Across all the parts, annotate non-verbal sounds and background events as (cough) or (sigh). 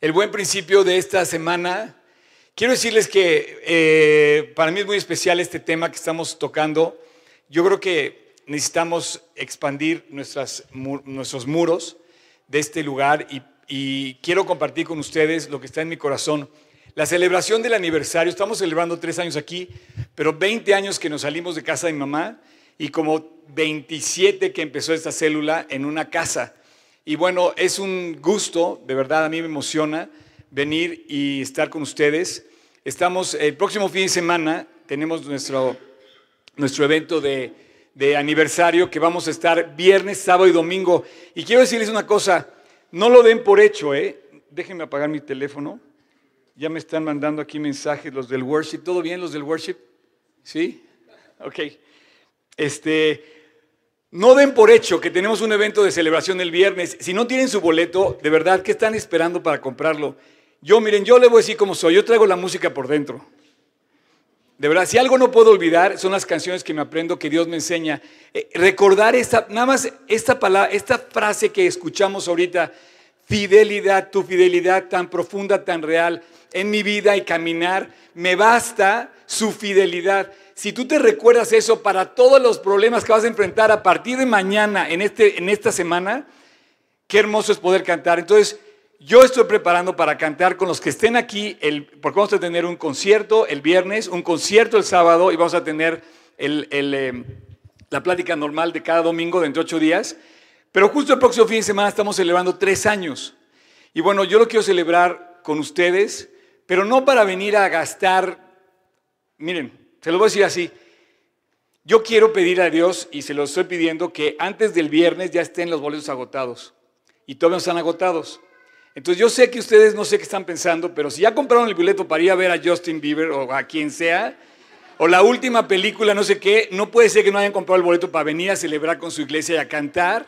el buen principio de esta semana. Quiero decirles que eh, para mí es muy especial este tema que estamos tocando. Yo creo que necesitamos expandir nuestros muros de este lugar y, y quiero compartir con ustedes lo que está en mi corazón. La celebración del aniversario, estamos celebrando tres años aquí, pero 20 años que nos salimos de casa de mi mamá y como 27 que empezó esta célula en una casa. Y bueno, es un gusto, de verdad a mí me emociona venir y estar con ustedes. Estamos, el próximo fin de semana tenemos nuestro, nuestro evento de, de aniversario que vamos a estar viernes, sábado y domingo. Y quiero decirles una cosa, no lo den por hecho, ¿eh? Déjenme apagar mi teléfono. Ya me están mandando aquí mensajes los del worship. ¿Todo bien los del worship? ¿Sí? Ok. Este, no den por hecho que tenemos un evento de celebración el viernes. Si no tienen su boleto, de verdad, ¿qué están esperando para comprarlo? Yo, miren, yo le voy a decir cómo soy. Yo traigo la música por dentro. De verdad, si algo no puedo olvidar, son las canciones que me aprendo, que Dios me enseña. Eh, recordar esta, nada más esta palabra, esta frase que escuchamos ahorita, fidelidad, tu fidelidad tan profunda, tan real en mi vida y caminar, me basta su fidelidad si tú te recuerdas eso para todos los problemas que vas a enfrentar a partir de mañana, en, este, en esta semana, qué hermoso es poder cantar. Entonces, yo estoy preparando para cantar con los que estén aquí, el, porque vamos a tener un concierto el viernes, un concierto el sábado y vamos a tener eh, la plática normal de cada domingo de ocho días. Pero justo el próximo fin de semana estamos celebrando tres años. Y bueno, yo lo quiero celebrar con ustedes, pero no para venir a gastar, miren, se lo voy a decir así. Yo quiero pedir a Dios, y se lo estoy pidiendo, que antes del viernes ya estén los boletos agotados. Y todavía no están agotados. Entonces yo sé que ustedes no sé qué están pensando, pero si ya compraron el boleto para ir a ver a Justin Bieber o a quien sea, o la última película, no sé qué, no puede ser que no hayan comprado el boleto para venir a celebrar con su iglesia y a cantar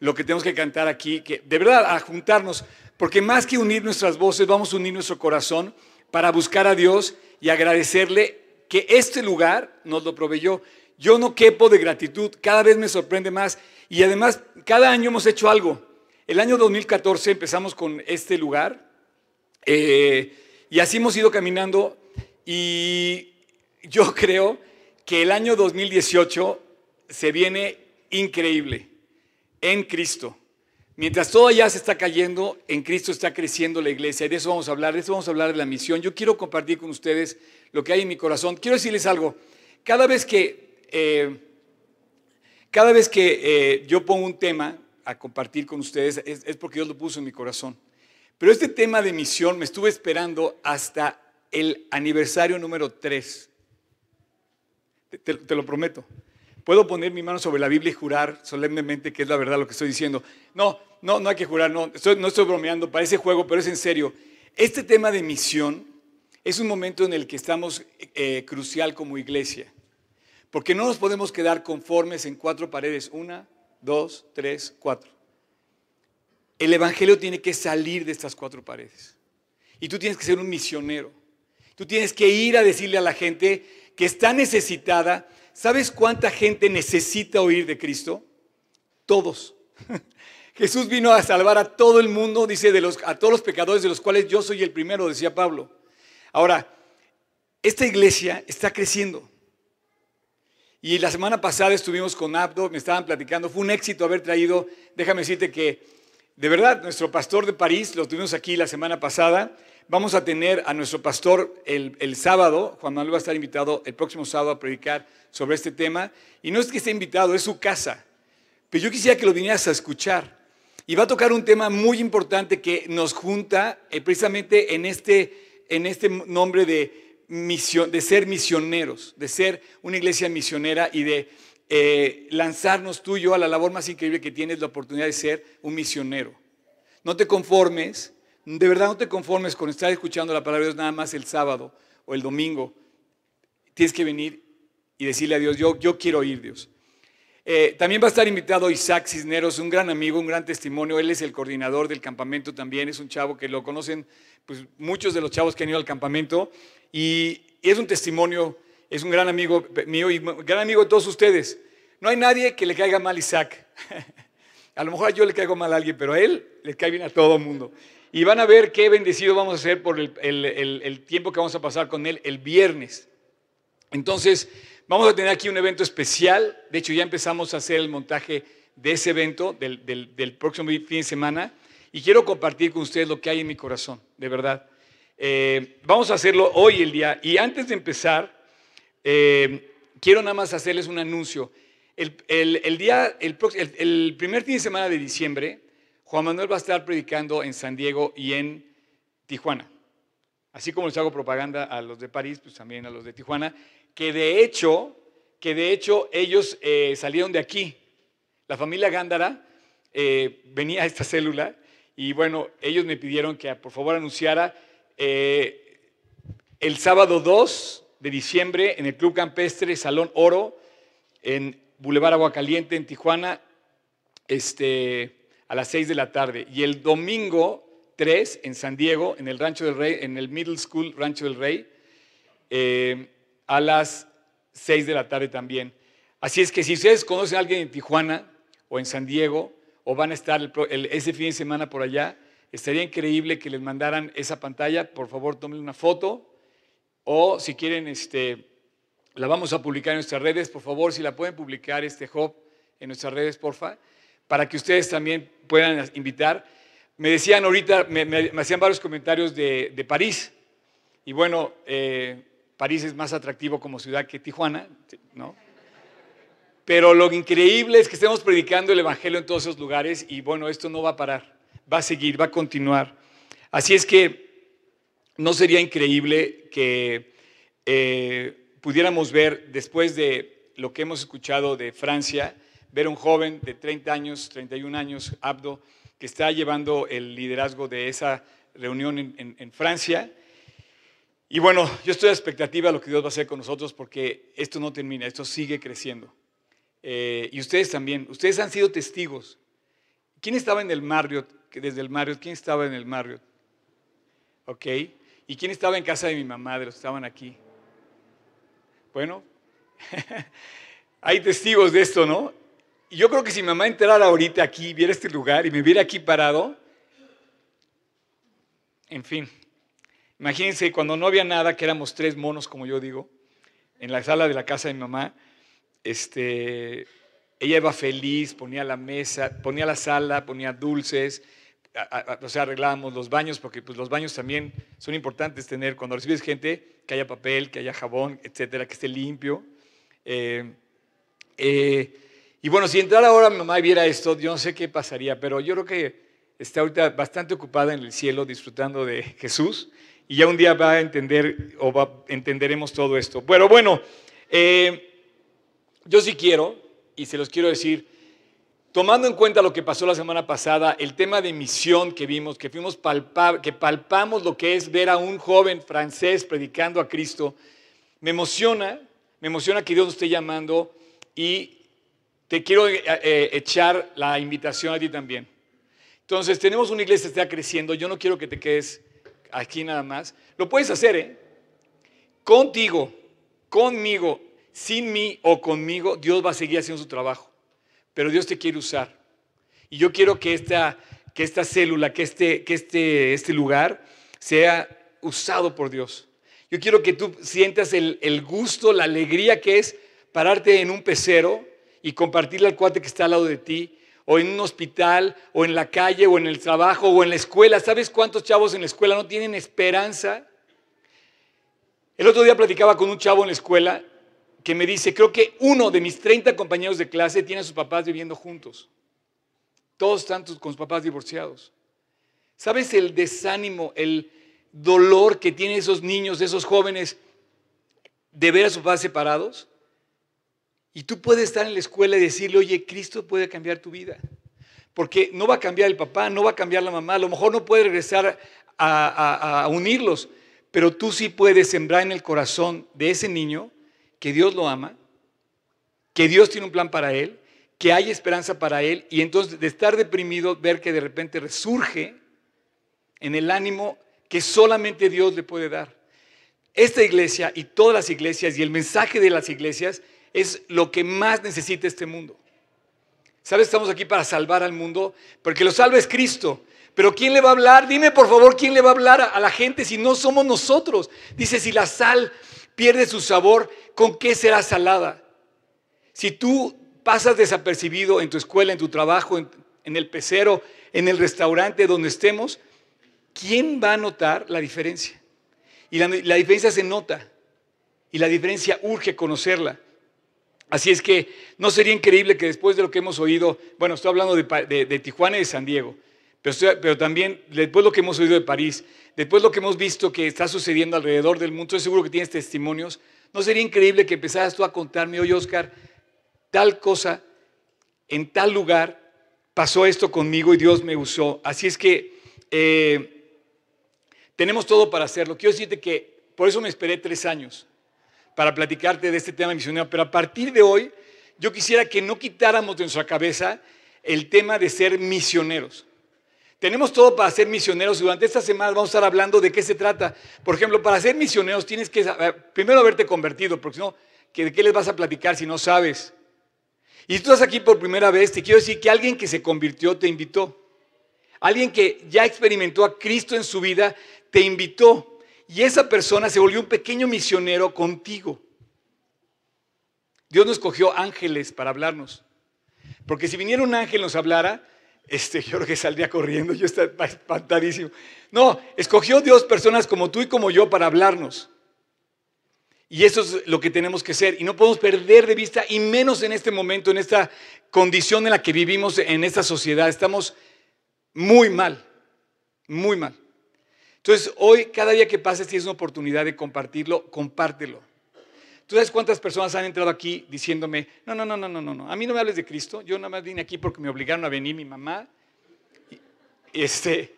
lo que tenemos que cantar aquí, que de verdad a juntarnos, porque más que unir nuestras voces, vamos a unir nuestro corazón para buscar a Dios y agradecerle que este lugar nos lo proveyó. Yo no quepo de gratitud, cada vez me sorprende más y además cada año hemos hecho algo. El año 2014 empezamos con este lugar eh, y así hemos ido caminando y yo (laughs) creo que el año 2018 se viene increíble en Cristo. Mientras todo ya se está cayendo, en Cristo está creciendo la iglesia. Y de eso vamos a hablar, de eso vamos a hablar de la misión. Yo quiero compartir con ustedes lo que hay en mi corazón. Quiero decirles algo. Cada vez que, eh, cada vez que eh, yo pongo un tema a compartir con ustedes, es, porque Dios lo puso en mi corazón. Pero este tema de misión me estuve esperando hasta el aniversario número 3. te lo prometo. Puedo poner mi mano sobre la Biblia y jurar solemnemente que es la verdad lo que estoy diciendo. No, no, no hay que jurar, no no estoy bromeando, parece juego, pero es en serio. Este tema de misión es un momento en el que estamos eh, crucial como iglesia, porque no nos podemos quedar conformes en cuatro paredes, una, dos, tres, cuatro. El Evangelio tiene que salir de estas cuatro paredes. Y tú tienes que ser un misionero. Tú tienes que ir a decirle a la gente que está necesitada ¿Sabes cuánta gente necesita oír de Cristo? Todos. (laughs) Jesús vino a salvar a todo el mundo, dice, de los, a todos los pecadores, de los cuales yo soy el primero, decía Pablo. Ahora, esta iglesia está creciendo. Y la semana pasada estuvimos con Abdo, me estaban platicando, fue un éxito haber traído, déjame decirte que, de verdad, nuestro pastor de París, lo tuvimos aquí la semana pasada, vamos a tener a nuestro pastor el, el sábado, Juan Manuel va a estar invitado el próximo sábado a predicar sobre este tema. Y no es que esté invitado, es su casa. Pero yo quisiera que lo vinieras a escuchar. Y va a tocar un tema muy importante que nos junta eh, precisamente en este, en este nombre de, misión, de ser misioneros, de ser una iglesia misionera y de eh, lanzarnos tú y yo a la labor más increíble que tienes, la oportunidad de ser un misionero. No te conformes, de verdad no te conformes con estar escuchando la palabra de Dios nada más el sábado o el domingo. Tienes que venir y decirle a Dios, yo, yo quiero ir, Dios. Eh, también va a estar invitado Isaac Cisneros, un gran amigo, un gran testimonio. Él es el coordinador del campamento también. Es un chavo que lo conocen pues, muchos de los chavos que han ido al campamento. Y, es un testimonio, es un gran amigo mío y gran amigo de todos ustedes. No hay nadie que le caiga mal Isaac. (laughs) A lo mejor yo le caigo mal a alguien, pero a él le cae bien a todo el mundo. Y van a ver qué bendecido vamos a hacer por el, tiempo que vamos a pasar con él el viernes. Entonces, vamos a tener aquí un evento especial. De hecho, ya empezamos a hacer el montaje de ese evento del, próximo fin de semana. Y quiero compartir con ustedes lo que hay en mi corazón, de verdad. Eh, vamos a hacerlo hoy el día. Y antes de empezar, eh, quiero nada más hacerles un anuncio. El, día, el, primer fin de semana de diciembre, Juan Manuel va a estar predicando en San Diego y en Tijuana. Así como les hago propaganda a los de París, pues también a los de Tijuana, que de hecho, que de hecho ellos eh, salieron de aquí. La familia Gándara eh, venía a esta célula y bueno, ellos me pidieron que por favor anunciara eh, el sábado 2 de diciembre en el Club Campestre Salón Oro en Boulevard Aguacaliente en Tijuana, este, a las 6 de la tarde. Y el domingo 3 en San Diego, en el Rancho del Rey, en el Middle School Rancho del Rey, a las 6 de la tarde también. Así es que si ustedes conocen a alguien en Tijuana o en San Diego, o van a estar ese fin de semana por allá, estaría increíble que les mandaran esa pantalla. Por favor, tomen una foto. O si quieren, este, la vamos a publicar en nuestras redes, por favor, si la pueden publicar este hub en nuestras redes, porfa, para que ustedes también puedan invitar. Me decían ahorita, me, hacían varios comentarios de, París, y bueno, eh, París es más atractivo como ciudad que Tijuana, ¿no? Pero lo increíble es que estemos predicando el Evangelio en todos esos lugares y bueno, esto no va a parar, va a seguir, va a continuar. Así es que no sería increíble que... Eh, pudiéramos ver, después de lo que hemos escuchado de Francia, ver un joven de 30 años, 31 años, Abdo, que está llevando el liderazgo de esa reunión en, Francia. Y bueno, yo estoy a expectativa de lo que Dios va a hacer con nosotros porque esto no termina, esto sigue creciendo. Eh, y ustedes también, ustedes han sido testigos. ¿Quién estaba en el Marriott? Desde el Marriott, ¿quién estaba en el Marriott? ¿Ok? ¿Y quién estaba en casa de mi mamá, de los estaban aquí? Bueno, (laughs) hay testigos de esto, ¿no? Y yo creo que si mi mamá entrara ahorita aquí, viera este lugar y me viera aquí parado, en fin, imagínense cuando no había nada, que éramos tres monos, como yo digo, en la sala de la casa de mi mamá, este, ella iba feliz, ponía la mesa, ponía la sala, ponía dulces, o sea, arreglábamos los baños, porque pues, los baños también son importantes tener, cuando recibes gente, que haya papel, que haya jabón, etcétera, que esté limpio. Eh, eh, y bueno, si entrara ahora mi mamá y viera esto, yo no sé qué pasaría, pero yo creo que está ahorita bastante ocupada en el cielo disfrutando de Jesús y ya un día va a entender o va, entenderemos todo esto. Pero bueno, eh, yo sí quiero, y se los quiero decir, Tomando en cuenta lo que pasó la semana pasada, el tema de misión que vimos, que fuimos que palpamos lo que es ver a un joven francés predicando a Cristo, me emociona, me emociona que Dios nos esté llamando y te quiero eh, eh, echar la invitación a ti también. Entonces, tenemos una iglesia que está creciendo, yo no quiero que te quedes aquí nada más. Lo puedes hacer, ¿eh? Contigo, conmigo, sin mí o conmigo, Dios va a seguir haciendo su trabajo pero Dios te quiere usar. Y yo quiero que esta, que esta célula, que, este, que este, este lugar sea usado por Dios. Yo quiero que tú sientas el, el gusto, la alegría que es pararte en un pecero y compartirle al cuate que está al lado de ti, o en un hospital, o en la calle, o en el trabajo, o en la escuela. ¿Sabes cuántos chavos en la escuela no tienen esperanza? El otro día platicaba con un chavo en la escuela que me dice, creo que uno de mis 30 compañeros de clase tiene a sus papás viviendo juntos. Todos están con sus papás divorciados. ¿Sabes el desánimo, el dolor que tienen esos niños, esos jóvenes de ver a sus papás separados? Y tú puedes estar en la escuela y decirle, oye, Cristo puede cambiar tu vida. Porque no va a cambiar el papá, no va a cambiar la mamá, a lo mejor no puede regresar a, a unirlos, pero tú sí puedes sembrar en el corazón de ese niño que Dios lo ama, que Dios tiene un plan para él, que hay esperanza para él y entonces de estar deprimido ver que de repente resurge en el ánimo que solamente Dios le puede dar. Esta iglesia y todas las iglesias y el mensaje de las iglesias es lo que más necesita este mundo. ¿Sabes? Estamos aquí para salvar al mundo, porque lo salva es Cristo. Pero ¿quién le va a hablar? Dime por favor, ¿quién le va a hablar a la gente si no somos nosotros? Dice, si la sal pierde su sabor, ¿con qué será salada? Si tú pasas desapercibido en tu escuela, en tu trabajo, en, el pecero, en el restaurante donde estemos, ¿quién va a notar la diferencia? Y la, diferencia se nota. Y la diferencia urge conocerla. Así es que no sería increíble que después de lo que hemos oído, bueno, estoy hablando de, Tijuana y de San Diego, pero, también después de lo que hemos oído de París, después de lo que hemos visto que está sucediendo alrededor del mundo, estoy seguro que tienes testimonios, no sería increíble que empezaras tú a contarme, oye Oscar, tal cosa, en tal lugar, pasó esto conmigo y Dios me usó. Así es que eh, tenemos todo para hacerlo. Quiero decirte que por eso me esperé tres años para platicarte de este tema misionero, pero a partir de hoy yo quisiera que no quitáramos de nuestra cabeza el tema de ser misioneros. Tenemos todo para ser misioneros y durante esta semana vamos a estar hablando de qué se trata. Por ejemplo, para ser misioneros tienes que primero haberte convertido, porque si no, ¿de qué les vas a platicar si no sabes? Y si tú estás aquí por primera vez, te quiero decir que alguien que se convirtió te invitó. Alguien que ya experimentó a Cristo en su vida te invitó. Y esa persona se volvió un pequeño misionero contigo. Dios nos escogió ángeles para hablarnos. Porque si viniera un ángel nos hablara, este, (laughs) yo creo que saldría corriendo, yo estaría espantadísimo. No, escogió Dios personas como tú y como yo para hablarnos. Y eso es lo que tenemos que ser. Y no podemos perder de vista, y menos en este momento, en esta condición en la que vivimos en esta sociedad. Estamos muy mal, muy mal. Entonces, hoy, cada día que pases, tienes una oportunidad de compartirlo, compártelo. ¿Tú sabes cuántas personas han entrado aquí diciéndome, no, no, no, no, no, no, a mí no me hables de Cristo, yo nada más vine aquí porque me obligaron a venir mi mamá, y, este,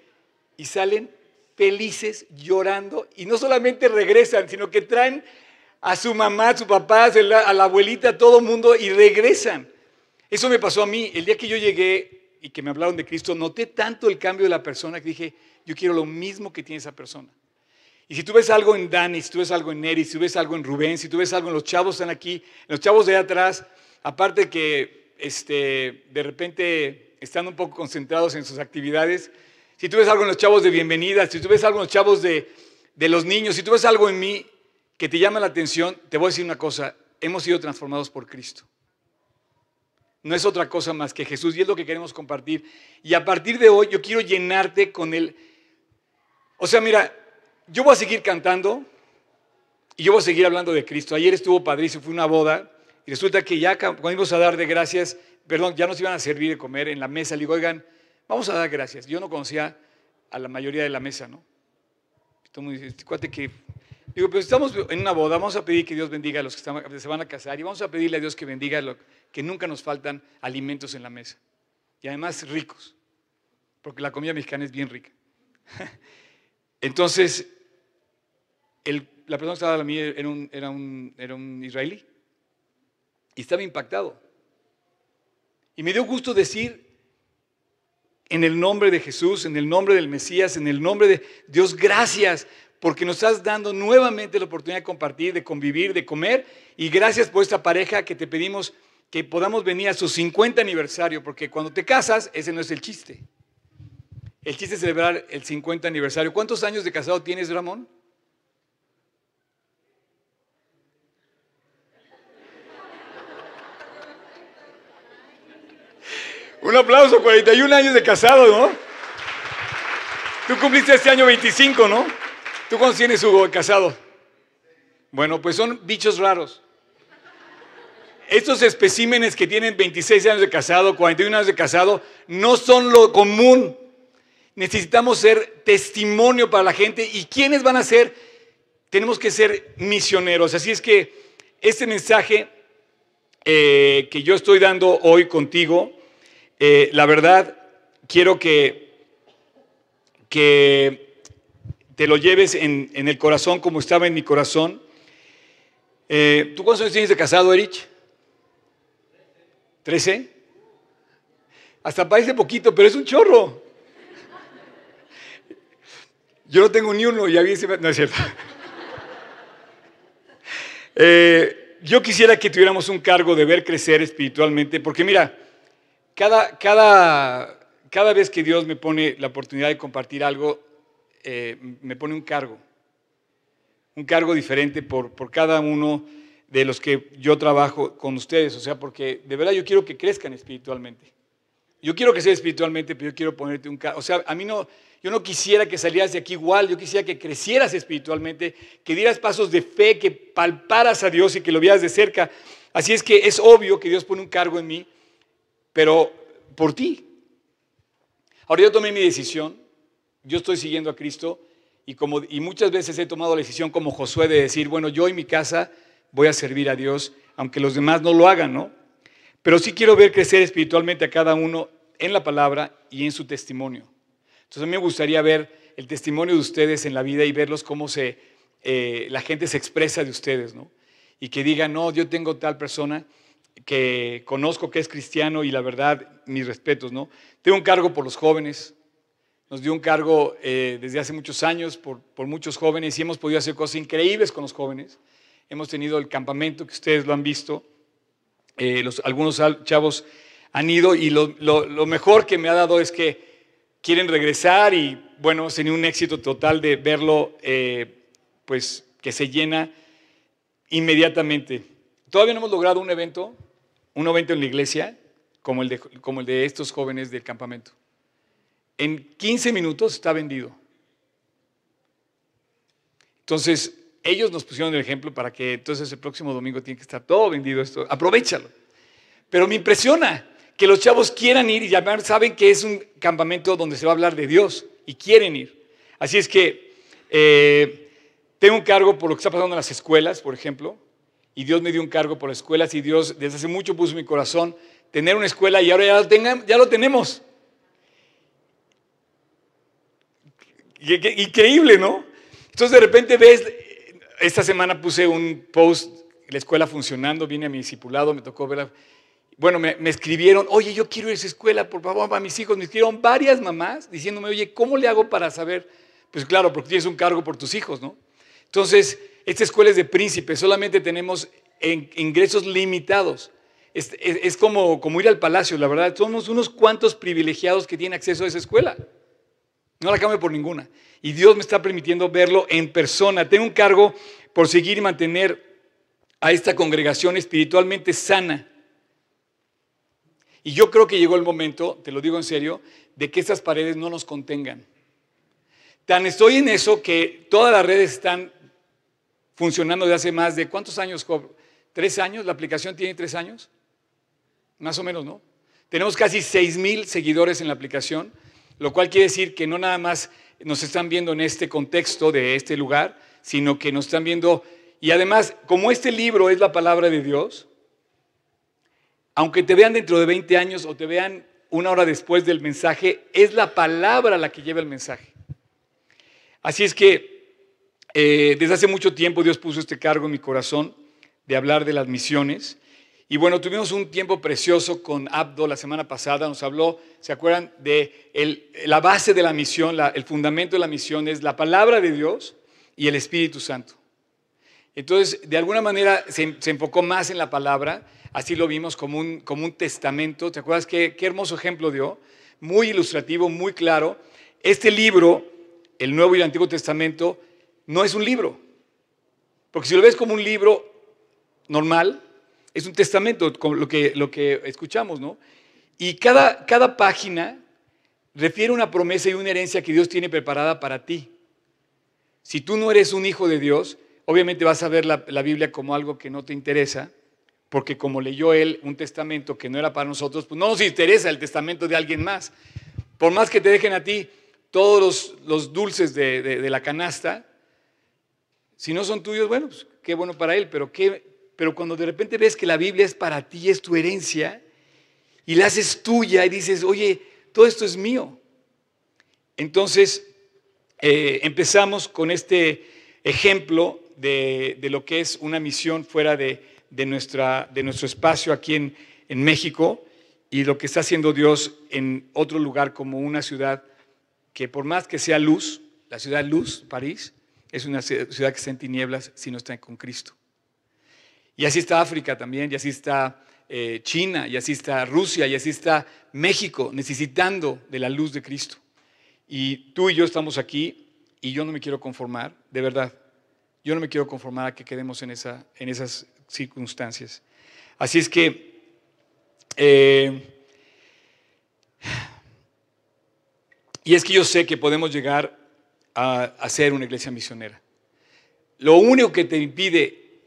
y salen felices, llorando, y no solamente regresan, sino que traen a su mamá, a su papá, a la abuelita, a todo mundo, y regresan. Eso me pasó a mí, el día que yo llegué y que me hablaron de Cristo, noté tanto el cambio de la persona que dije, yo quiero lo mismo que tiene esa persona. Y si tú ves algo en Dani, si tú ves algo en Neri, si tú ves algo en Rubén, si tú ves algo en los chavos que están aquí, los chavos de atrás, aparte que este, de repente están un poco concentrados en sus actividades, si tú ves algo en los chavos de bienvenida, si tú ves algo en los chavos de, de los niños, si tú ves algo en mí que te llama la atención, te voy a decir una cosa, hemos sido transformados por Cristo. No es otra cosa más que Jesús y es lo que queremos compartir. Y a partir de hoy yo quiero llenarte con el o sea, mira, yo voy a seguir cantando y yo voy a seguir hablando de Cristo. Ayer estuvo padrísimo, fue una boda y resulta que ya cuando íbamos a dar de gracias, perdón, ya nos iban a servir de comer en la mesa. Le digo, oigan, vamos a dar gracias. Yo no conocía a la mayoría de la mesa, ¿no? Este cuate que... Digo, pero estamos en una boda, vamos a pedir que Dios bendiga a los que se van a casar y vamos a pedirle a Dios que bendiga lo, que nunca nos faltan alimentos en la mesa. Y además ricos, porque la comida mexicana es bien rica. (laughs) Entonces, la persona que estaba a mí era un, era, un, era un israelí y estaba impactado. Y me dio gusto decir, en el nombre de Jesús, en el nombre del Mesías, en el nombre de Dios, gracias porque nos estás dando nuevamente la oportunidad de compartir, de convivir, de comer. Y gracias por esta pareja que te pedimos que podamos venir a su 50 aniversario, porque cuando te casas, ese no es el chiste. El chiste es celebrar el 50 aniversario. ¿Cuántos años de casado tienes, Ramón? Un aplauso, 41 años de casado, ¿no? Tú cumpliste este año 25, ¿no? ¿Tú cuántos tienes, Hugo, casado? Bueno, pues son bichos raros. Estos especímenes que tienen 26 años de casado, 41 años de casado, no son lo común necesitamos ser testimonio para la gente. ¿Y quiénes van a ser? Tenemos que ser misioneros. Así es que este mensaje eh, que yo estoy dando hoy contigo, eh, la verdad, quiero que, que te lo lleves en, el corazón como estaba en mi corazón. Eh, ¿Tú cuántos años tienes de casado, Erich? ¿Trece? Hasta parece poquito, pero es un chorro. Yo no tengo ni uno y a mí No es cierto. (laughs) Eh, yo quisiera que tuviéramos un cargo de ver crecer espiritualmente, porque mira, cada, cada, cada vez que Dios me pone la oportunidad de compartir algo, eh, me pone un cargo. Un cargo diferente por, por cada uno de los que yo trabajo con ustedes. O sea, porque de verdad yo quiero que crezcan espiritualmente. Yo quiero que sea espiritualmente, pero yo quiero ponerte un cargo. O sea, a mí no, yo no quisiera que salieras de aquí igual, yo quisiera que crecieras espiritualmente, que dieras pasos de fe, que palparas a Dios y que lo vieras de cerca. Así es que es obvio que Dios pone un cargo en mí, pero por ti. Ahora yo tomé mi decisión, yo estoy siguiendo a Cristo y, como, y muchas veces he tomado la decisión como Josué de decir, bueno, yo y mi casa voy a servir a Dios, aunque los demás no lo hagan, ¿no? Pero sí quiero ver crecer espiritualmente a cada uno en la palabra y en su testimonio. Entonces a mí me gustaría ver el testimonio de ustedes en la vida y verlos cómo se, eh, la gente se expresa de ustedes, ¿no? Y que digan, no, yo tengo tal persona que conozco que es cristiano y la verdad, mis respetos, ¿no? Tengo un cargo por los jóvenes, nos dio un cargo eh, desde hace muchos años por, por, muchos jóvenes y hemos podido hacer cosas increíbles con los jóvenes. Hemos tenido el campamento que ustedes lo han visto, eh, los, algunos chavos han ido y lo, lo, lo mejor que me ha dado es que quieren regresar y bueno, tenido un éxito total de verlo, eh, pues que se llena inmediatamente. Todavía no hemos logrado un evento, un evento en la iglesia como el de, como el de estos jóvenes del campamento. En 15 minutos está vendido. Entonces, ellos nos pusieron el ejemplo para que entonces el próximo domingo tiene que estar todo vendido esto. Aprovechalo. Pero me impresiona que los chavos quieran ir y ya saben que es un campamento donde se va a hablar de Dios y quieren ir. Así es que eh, tengo un cargo por lo que está pasando en las escuelas, por ejemplo, y Dios me dio un cargo por las escuelas y Dios desde hace mucho puso en mi corazón tener una escuela y ahora ya lo, ya lo tenemos. Increíble, ¿no? Entonces de repente ves, esta semana puse un post, la escuela funcionando, vine a mi discipulado, me tocó verla bueno, me, escribieron, oye, yo quiero ir a esa escuela, por favor, para mis hijos. Me escribieron varias mamás diciéndome, oye, ¿cómo le hago para saber? Pues claro, porque tienes un cargo por tus hijos, ¿no? Entonces, esta escuela es de príncipes, solamente tenemos ingresos limitados. Es, como, como, ir al palacio, la verdad. Somos unos cuantos privilegiados que tienen acceso a esa escuela. No la cambio por ninguna. Y Dios me está permitiendo verlo en persona. Tengo un cargo por seguir y mantener a esta congregación espiritualmente sana y yo creo que llegó el momento, te lo digo en serio, de que estas paredes no nos contengan. Tan estoy en eso que todas las redes están funcionando de hace más de, ¿cuántos años, ¿Tres años? ¿La aplicación tiene tres años? Más o menos, ¿no? Tenemos casi seis mil seguidores en la aplicación, lo cual quiere decir que no nada más nos están viendo en este contexto de este lugar, sino que nos están viendo, y además, como este libro es la palabra de Dios, aunque te vean dentro de 20 años o te vean una hora después del mensaje, es la palabra la que lleva el mensaje. Así es que eh, desde hace mucho tiempo Dios puso este cargo en mi corazón de hablar de las misiones. Y bueno, tuvimos un tiempo precioso con Abdo la semana pasada, nos habló, ¿se acuerdan? De la base de la misión, el fundamento de la misión es la palabra de Dios y el Espíritu Santo. Entonces, de alguna manera se, se enfocó más en la palabra Así lo vimos como un, como un testamento. ¿Te acuerdas qué, qué hermoso ejemplo dio? Muy ilustrativo, muy claro. Este libro, el Nuevo y el Antiguo Testamento, no es un libro. Porque si lo ves como un libro normal, es un testamento, como lo que, lo que escuchamos, ¿no? Y cada, cada página refiere una promesa y una herencia que Dios tiene preparada para ti. Si tú no eres un hijo de Dios, obviamente vas a ver la, la Biblia como algo que no te interesa, porque como leyó él un testamento que no era para nosotros, pues no nos interesa el testamento de alguien más. Por más que te dejen a ti todos los, dulces de, la canasta, si no son tuyos, bueno, pues qué bueno para él, pero, qué, pero cuando de repente ves que la Biblia es para ti, es tu herencia, y la haces tuya y dices, oye, todo esto es mío. Entonces, eh, empezamos con este ejemplo de lo que es una misión fuera de, de, nuestra, de nuestro espacio aquí en, en México y lo que está haciendo Dios en otro lugar como una ciudad que por más que sea luz, la ciudad luz, París, es una ciudad que está en tinieblas si no está con Cristo. Y así está África también, y así está eh, China, y así está Rusia, y así está México, necesitando de la luz de Cristo. Y tú y yo estamos aquí, y yo no me quiero conformar, de verdad. Yo no me quiero conformar a que quedemos en, esa, en esas circunstancias. Así es que eh, y es que yo sé que podemos llegar a, a ser una iglesia misionera. Lo único que te impide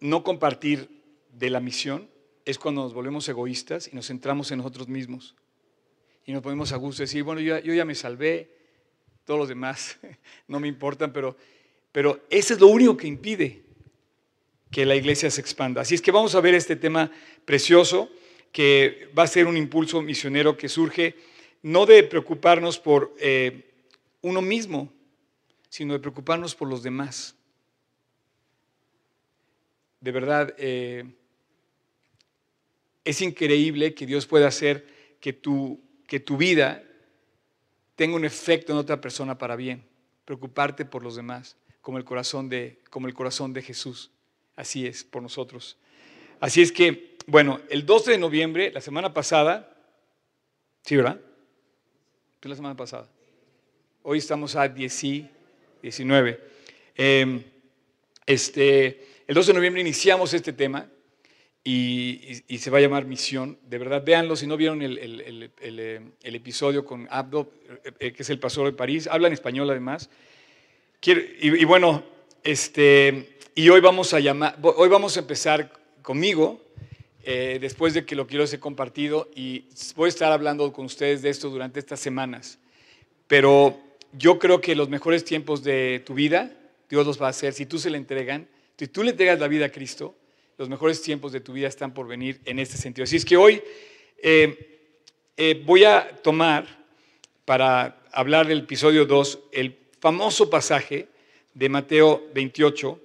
no compartir de la misión es cuando nos volvemos egoístas y nos centramos en nosotros mismos. Y nos ponemos a gusto decir, bueno, yo, yo ya me salvé, todos los demás (laughs) no me importan, pero, pero eso es lo único que impide que la iglesia se expanda. Así es que vamos a ver este tema precioso que va a ser un impulso misionero que surge no de preocuparnos por eh, uno mismo, sino de preocuparnos por los demás. De verdad, eh, es increíble que Dios pueda hacer que tu, que tu vida tenga un efecto en otra persona para bien. Preocuparte por los demás, como el corazón de, como el corazón de Jesús. Así es, por nosotros. Así es que, bueno, el 12 de noviembre, la semana pasada, ¿sí, verdad? La semana pasada. Hoy estamos a 19. Em, este, el 12 de noviembre iniciamos este tema y, se va a llamar Misión. De verdad, véanlo si no vieron el, episodio con Abdo, eh, que es el pastor de París. Habla en español además. y bueno, este, y hoy vamos a llamar, hoy vamos a empezar conmigo, eh, después de que lo quiero hacer compartido, y voy a estar hablando con ustedes de esto durante estas semanas. Pero yo creo que los mejores tiempos de tu vida, Dios los va a hacer si tú se le entregan, si tú le entregas la vida a Cristo, los mejores tiempos de tu vida están por venir en este sentido. Así es que hoy eh, eh, voy a tomar para hablar del episodio 2 el famoso pasaje de Mateo 28,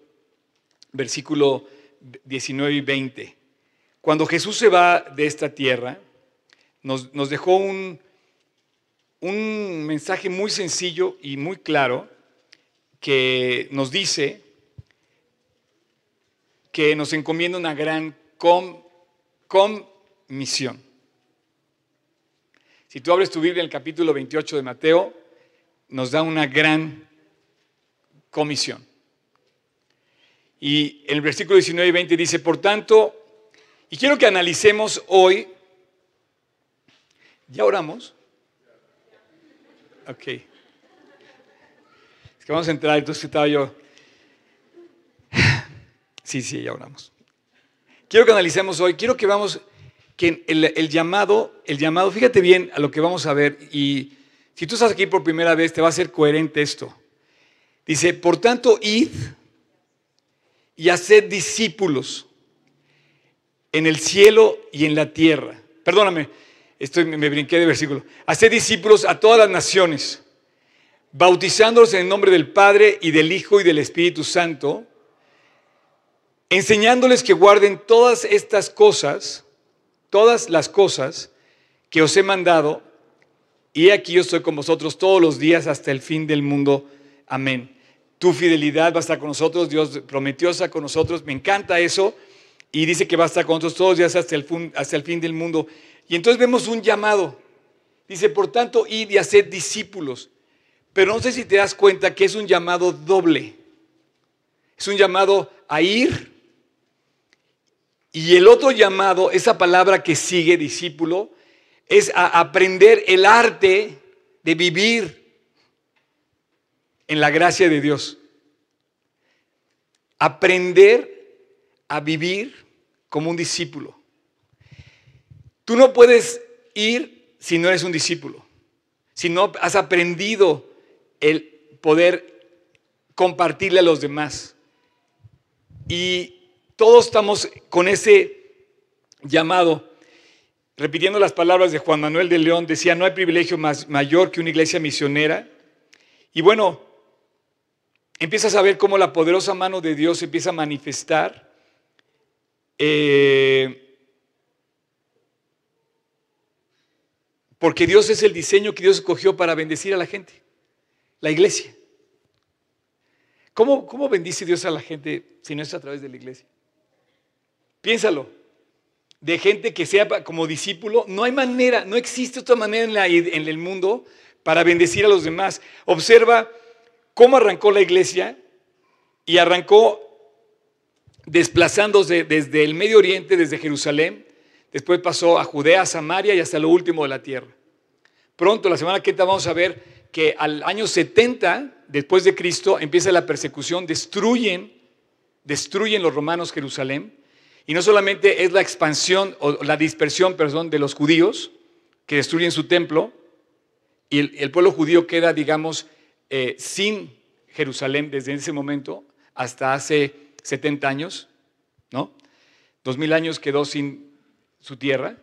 versículo 19 y 20. Cuando Jesús se va de esta tierra, nos, dejó un, un mensaje muy sencillo y muy claro que nos dice que nos encomienda una gran comisión. Si tú abres tu Biblia en el capítulo 28 de Mateo, nos da una gran comisión. Y el versículo 19 y 20 dice, por tanto, y quiero que analicemos hoy, ¿ya oramos? Ok. Es que vamos a entrar, entonces estaba yo. Sí, sí, ya oramos. Quiero que analicemos hoy, quiero que vamos, que el, el, llamado, el llamado, fíjate bien a lo que vamos a ver, y si tú estás aquí por primera vez, te va a ser coherente esto. Dice, por tanto, id y haced discípulos en el cielo y en la tierra. Perdóname, estoy, me brinqué de versículo. Haced discípulos a todas las naciones, bautizándolos en el nombre del Padre y del Hijo y del Espíritu Santo, enseñándoles que guarden todas estas cosas, todas las cosas que os he mandado, y aquí yo estoy con vosotros todos los días hasta el fin del mundo. Amén tu fidelidad va a estar con nosotros, Dios prometió estar con nosotros, me encanta eso, y dice que va a estar con nosotros todos los días hasta el, fin del mundo. Y entonces vemos un llamado, dice, por tanto, id y haced discípulos, pero no sé si te das cuenta que es un llamado doble, es un llamado a ir, y el otro llamado, esa palabra que sigue, discípulo, es a aprender el arte de vivir en la gracia de Dios. Aprender a vivir como un discípulo. Tú no puedes ir si no eres un discípulo, si no has aprendido el poder compartirle a los demás. Y todos estamos con ese llamado. Repitiendo las palabras de Juan Manuel de León, decía, no hay privilegio más mayor que una iglesia misionera. Y bueno, empiezas a ver cómo la poderosa mano de Dios empieza a manifestar. Eh, porque Dios es el diseño que Dios escogió para bendecir a la gente, la iglesia. ¿Cómo, ¿Cómo bendice Dios a la gente si no es a través de la iglesia? Piénsalo. de gente que sea como discípulo, no hay manera, no existe otra manera en, el mundo para bendecir a los demás. Observa cómo arrancó la iglesia y arrancó desplazándose desde el Medio Oriente, desde Jerusalén, después pasó a Judea, Samaria y hasta lo último de la tierra. Pronto, la semana que vamos a ver que al año 70 después de Cristo empieza la persecución, destruyen, destruyen los romanos Jerusalén, y no solamente es la expansión o la dispersión, perdón, de los judíos que destruyen su templo, y el, pueblo judío queda, digamos, eh, sin Jerusalén desde ese momento hasta hace 70 años, ¿no? Dos mil años quedó sin su tierra,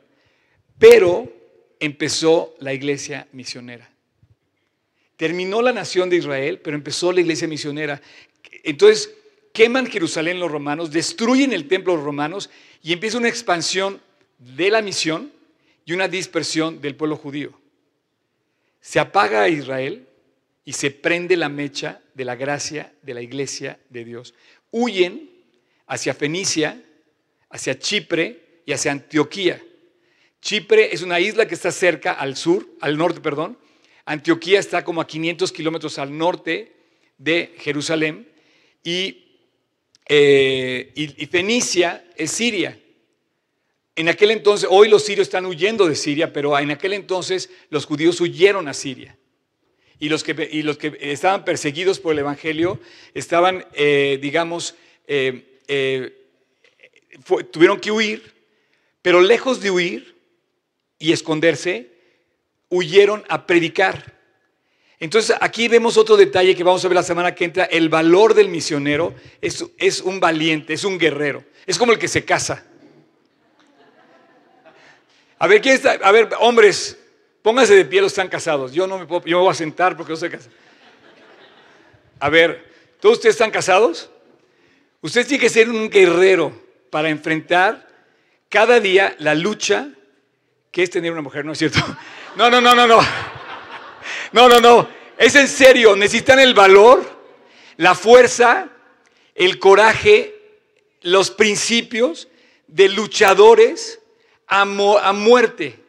pero empezó la iglesia misionera. Terminó la nación de Israel, pero empezó la iglesia misionera. Entonces, queman Jerusalén los romanos, destruyen el templo los romanos y empieza una expansión de la misión y una dispersión del pueblo judío. Se apaga Israel y se prende la mecha de la gracia de la iglesia de Dios. Huyen hacia Fenicia, hacia Chipre y hacia Antioquía. Chipre es una isla que está cerca al sur, al norte, perdón, Antioquía está como a 500 kilómetros al norte de Jerusalén eh, y, Fenicia es Siria. En aquel entonces, hoy los sirios están huyendo de Siria, pero en aquel entonces los judíos huyeron a Siria. Y los que, los que estaban perseguidos por el Evangelio estaban, eh, digamos, eh, tuvieron que huir, pero lejos de huir y esconderse, huyeron a predicar. Entonces aquí vemos otro detalle que vamos a ver la semana que entra. El valor del misionero es, es un valiente, es un guerrero. Es como el que se casa. A ver, ¿quién está? A ver, hombres, pónganse de pie los están casados. Yo no me puedo, yo me voy a sentar porque no estoy casado. A ver, ¿todos ustedes están casados? Usted tiene que ser un guerrero para enfrentar cada día la lucha que es tener una mujer, ¿no es cierto? (laughs) No, no, no, no, no. No, no, no. Es en serio. Necesitan el valor, la fuerza, el coraje, los principios de luchadores a, muerte.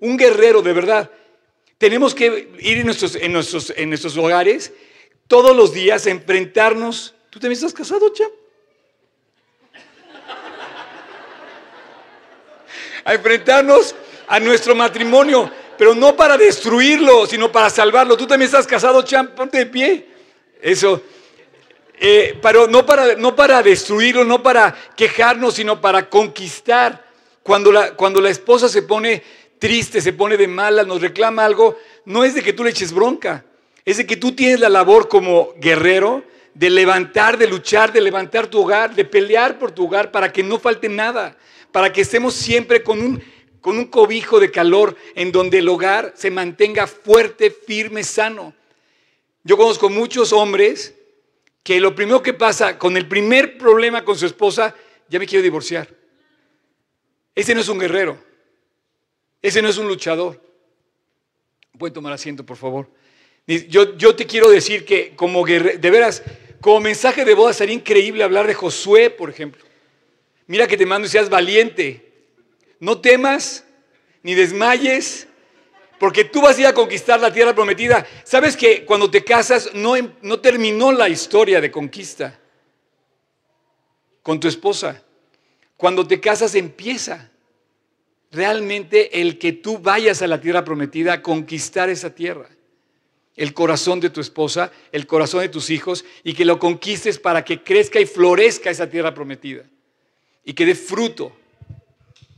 Un guerrero, de verdad. Tenemos que ir en nuestros, en, nuestros, en nuestros hogares todos los días a enfrentarnos. ¿Tú también estás casado, Chap? A enfrentarnos a nuestro matrimonio pero no para destruirlo, sino para salvarlo. Tú también estás casado, champ, ponte de pie. Eso. Eh, pero no para, no para destruirlo, no para quejarnos, sino para conquistar. Cuando la, cuando la esposa se pone triste, se pone de mala, nos reclama algo, no es de que tú le eches bronca, es de que tú tienes la labor como guerrero de levantar, de luchar, de levantar tu hogar, de pelear por tu hogar para que no falte nada, para que estemos siempre con un con un cobijo de calor en donde el hogar se mantenga fuerte, firme, sano. Yo conozco muchos hombres que lo primero que pasa con el primer problema con su esposa, ya me quiero divorciar. Ese no es un guerrero. Ese no es un luchador. Pueden tomar asiento, por favor. Yo, yo te quiero decir que como guerrero, de veras, como mensaje de boda sería increíble hablar de Josué, por ejemplo. Mira que te mando y seas valiente. No temas ni desmayes, porque tú vas a ir a conquistar la tierra prometida. Sabes que cuando te casas no, em, no terminó la historia de conquista con tu esposa. Cuando te casas empieza realmente el que tú vayas a la tierra prometida a conquistar esa tierra. El corazón de tu esposa, el corazón de tus hijos y que lo conquistes para que crezca y florezca esa tierra prometida y que dé fruto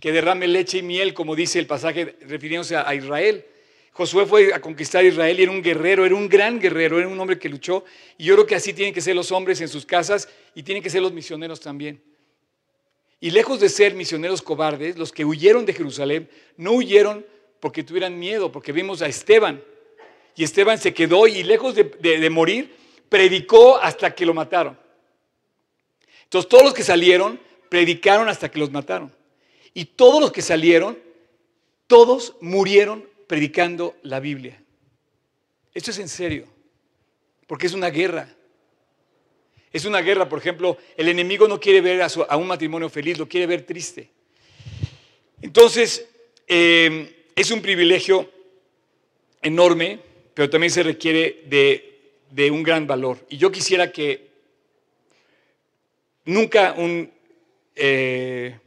que derrame leche y miel, como dice el pasaje refiriéndose a, Israel. Josué fue a conquistar Israel y era un guerrero, era un gran guerrero, era un hombre que luchó. Y yo creo que así tienen que ser los hombres en sus casas y tienen que ser los misioneros también. Y lejos de ser misioneros cobardes, los que huyeron de Jerusalén no huyeron porque tuvieran miedo, porque vimos a Esteban. Y Esteban se quedó y lejos de, de morir, predicó hasta que lo mataron. Entonces todos los que salieron, predicaron hasta que los mataron. Y todos los que salieron, todos murieron predicando la Biblia. Esto es en serio, porque es una guerra. Es una guerra, por ejemplo, el enemigo no quiere ver a, un matrimonio feliz, lo quiere ver triste. Entonces, eh, es un privilegio enorme, pero también se requiere de, un gran valor. Y yo quisiera que nunca un... Eh,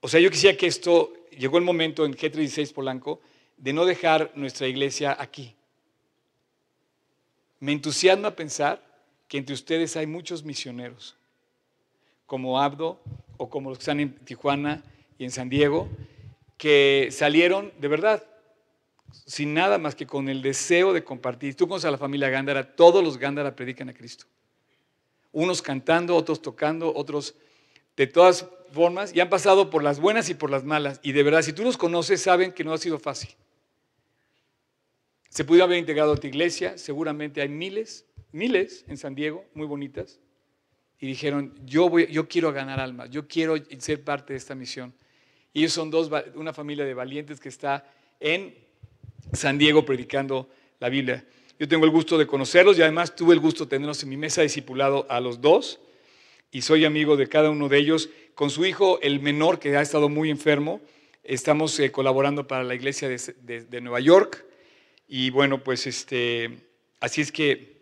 o sea, yo quisiera que esto, llegó el momento en G36 Polanco, de no dejar nuestra iglesia aquí. Me entusiasma pensar entre ustedes hay muchos misioneros, como Abdo o como los que están en Tijuana y en San Diego, que salieron de verdad, sin nada más que con el deseo de compartir. Tú conoces a la familia Gándara, todos los Gándara predican a Cristo. Unos cantando, otros tocando, otros de todas formas, y han pasado por las buenas y por las malas. Y de verdad, si tú los conoces, saben que no ha sido fácil. Se pudo haber integrado a tu iglesia, seguramente hay miles, miles en San Diego, muy bonitas, y dijeron, yo, voy, yo quiero ganar almas, yo quiero ser parte de esta misión. Y ellos son dos, una familia de valientes que está en San Diego predicando la Biblia. Yo tengo el gusto de conocerlos y además tuve el gusto de tenerlos en mi mesa discipulado a los dos y soy amigo de cada uno de ellos. Con su hijo, el menor, que ha estado muy enfermo, estamos eh, colaborando para la iglesia de, Nueva York y bueno, pues este, así es que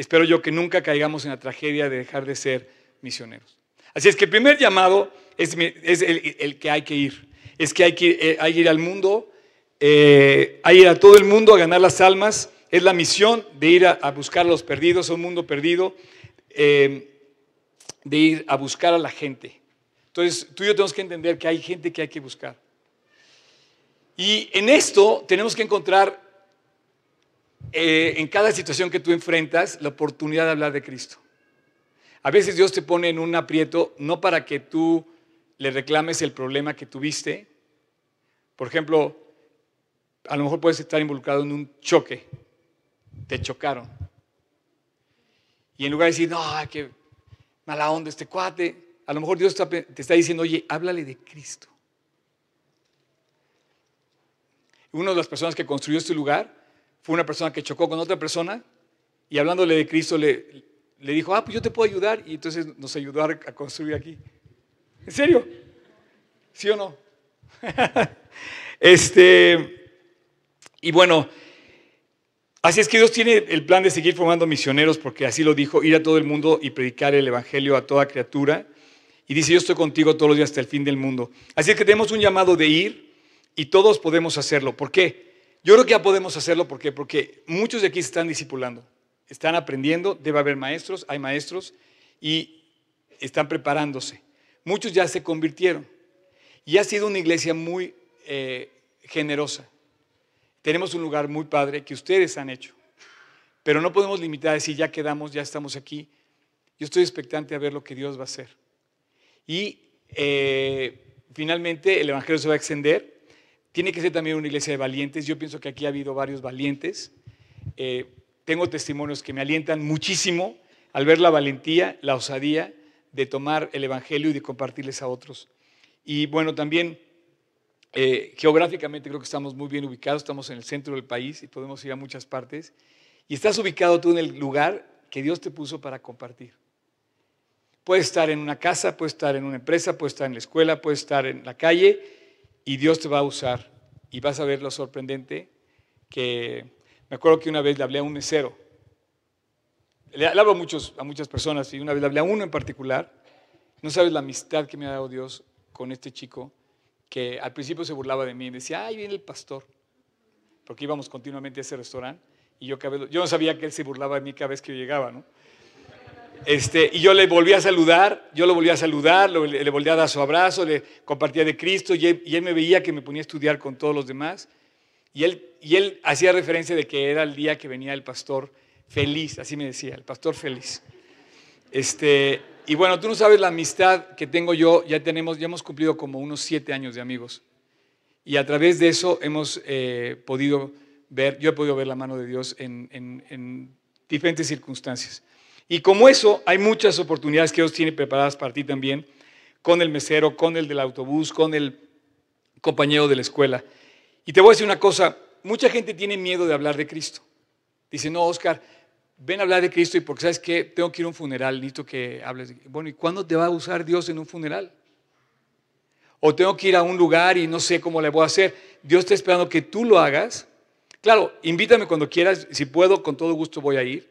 espero yo que nunca caigamos en la tragedia de dejar de ser misioneros. Así es que el primer llamado es, el, que hay que ir. Es que hay que, eh, hay que ir al mundo eh, a ir a todo el mundo a ganar las almas. Es la misión de ir a, buscar a los perdidos, a un mundo perdido, eh, de ir a buscar a la gente. Entonces, tú y yo tenemos que entender que hay gente que hay que buscar. Y en esto tenemos que encontrar, eh, en cada situación que tú enfrentas, la oportunidad de hablar de Cristo. A veces Dios te pone en un aprieto, no para que tú le reclames el problema que tuviste. Por ejemplo, a lo mejor puedes estar involucrado en un choque, te chocaron. Y en lugar de decir, no, qué mala onda este cuate, a lo mejor Dios te está diciendo, oye, háblale de Cristo. Una de las personas que construyó este lugar fue una persona que chocó con otra persona y hablándole de Cristo le, le dijo, ah, pues yo te puedo ayudar. Y entonces nos ayudó a construir aquí. ¿En serio? ¿Sí o no? (laughs) este, y bueno, así es que Dios tiene el plan de seguir formando misioneros porque así lo dijo, ir a todo el mundo y predicar el Evangelio a toda criatura. Y dice, yo estoy contigo todos los días hasta el fin del mundo. Así es que tenemos un llamado de ir y todos podemos hacerlo. ¿Por qué? Yo creo que ya podemos hacerlo ¿por qué? porque muchos de aquí se están discipulando, están aprendiendo, debe haber maestros, hay maestros y están preparándose. Muchos ya se convirtieron y ha sido una iglesia muy eh, generosa. Tenemos un lugar muy padre que ustedes han hecho, pero no podemos limitar a decir, ya quedamos, ya estamos aquí. Yo estoy expectante a ver lo que Dios va a hacer. Y eh, finalmente el Evangelio se va a extender. Tiene que ser también una iglesia de valientes. Yo pienso que aquí ha habido varios valientes. Eh, tengo testimonios que me alientan muchísimo al ver la valentía, la osadía de tomar el Evangelio y de compartirles a otros. Y bueno, también eh, geográficamente creo que estamos muy bien ubicados, estamos en el centro del país y podemos ir a muchas partes. Y estás ubicado tú en el lugar que Dios te puso para compartir. Puedes estar en una casa, puedes estar en una empresa, puedes estar en la escuela, puedes estar en la calle y Dios te va a usar. Y vas a ver lo sorprendente que me acuerdo que una vez le hablé a un mesero. Le, hablo a, muchos, a muchas personas y una vez le hablé a uno en particular. No sabes la amistad que me ha dado Dios con este chico que al principio se burlaba de mí y decía, ay, viene el pastor, porque íbamos continuamente a ese restaurante y yo, yo no sabía que él se burlaba de mí cada vez que yo llegaba, ¿no? Este, y yo le volví a saludar, yo lo volví a saludar, le, le, volví a dar su abrazo, le compartía de Cristo y él, me veía que me ponía a estudiar con todos los demás. Y él, hacía referencia de que era el día que venía el pastor feliz, así me decía, el pastor feliz. Este, y bueno, tú no sabes la amistad que tengo yo, ya tenemos, ya hemos cumplido como unos siete años de amigos. Y a través de eso hemos eh, podido ver, yo he podido ver la mano de Dios en, diferentes circunstancias. Y como eso, hay muchas oportunidades que Dios tiene preparadas para ti también, con el mesero, con el del autobús, con el compañero de la escuela. Y te voy a decir una cosa, mucha gente tiene miedo de hablar de Cristo. Dice, no, Oscar, ven a hablar de Cristo y porque sabes que tengo que ir a un funeral, necesito que hables. Bueno, ¿y cuándo te va a usar Dios en un funeral? O tengo que ir a un lugar y no sé cómo le voy a hacer. Dios está esperando que tú lo hagas. Claro, invítame cuando quieras. Si puedo, con todo gusto voy a ir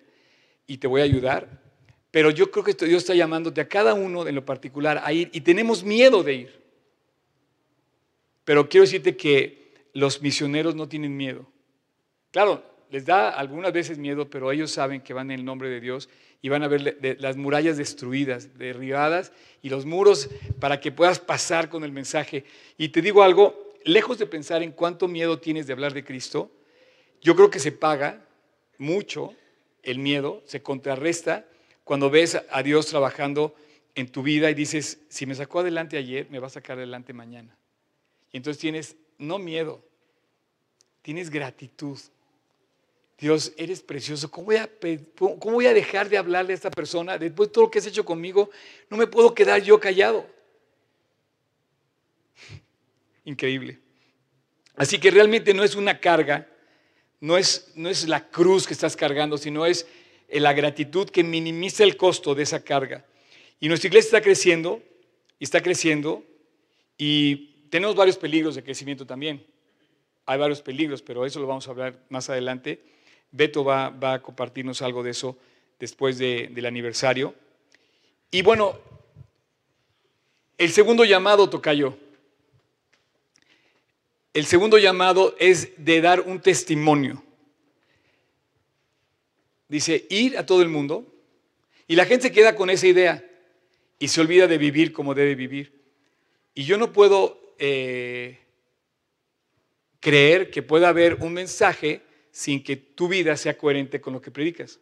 y te voy a ayudar. Pero yo creo que Dios está llamándote a cada uno en lo particular a ir y tenemos miedo de ir. Pero quiero decirte que los misioneros no tienen miedo. Claro, les da algunas veces miedo, pero ellos saben que van en el nombre de Dios y van a ver las murallas destruidas, derribadas y los muros para que puedas pasar con el mensaje. Y te digo algo, lejos de pensar en cuánto miedo tienes de hablar de Cristo, yo creo que se paga mucho el miedo, se contrarresta cuando ves a Dios trabajando en tu vida y dices, si me sacó adelante ayer, me va a sacar adelante mañana. Y entonces tienes no miedo, tienes gratitud. Dios, eres precioso. ¿Cómo voy, a, ¿Cómo voy a dejar de hablarle a esta persona después de todo lo que has hecho conmigo? No me puedo quedar yo callado. (laughs) Increíble. Así que realmente no es una carga, no es, no es la cruz que estás cargando, sino es la gratitud que minimiza el costo de esa carga. Y nuestra iglesia está creciendo, y está creciendo, y tenemos varios peligros de crecimiento también. Hay varios peligros, pero eso lo vamos a hablar más adelante. Beto va, a compartirnos algo de eso después del aniversario. Y bueno, el segundo llamado, Tocayo. El segundo llamado es de dar un testimonio. Dice, ir a todo el mundo. Y la gente se queda con esa idea y se olvida de vivir como debe vivir. Y yo no puedo eh, creer que pueda haber un mensaje sin que tu vida sea coherente con lo que predicas.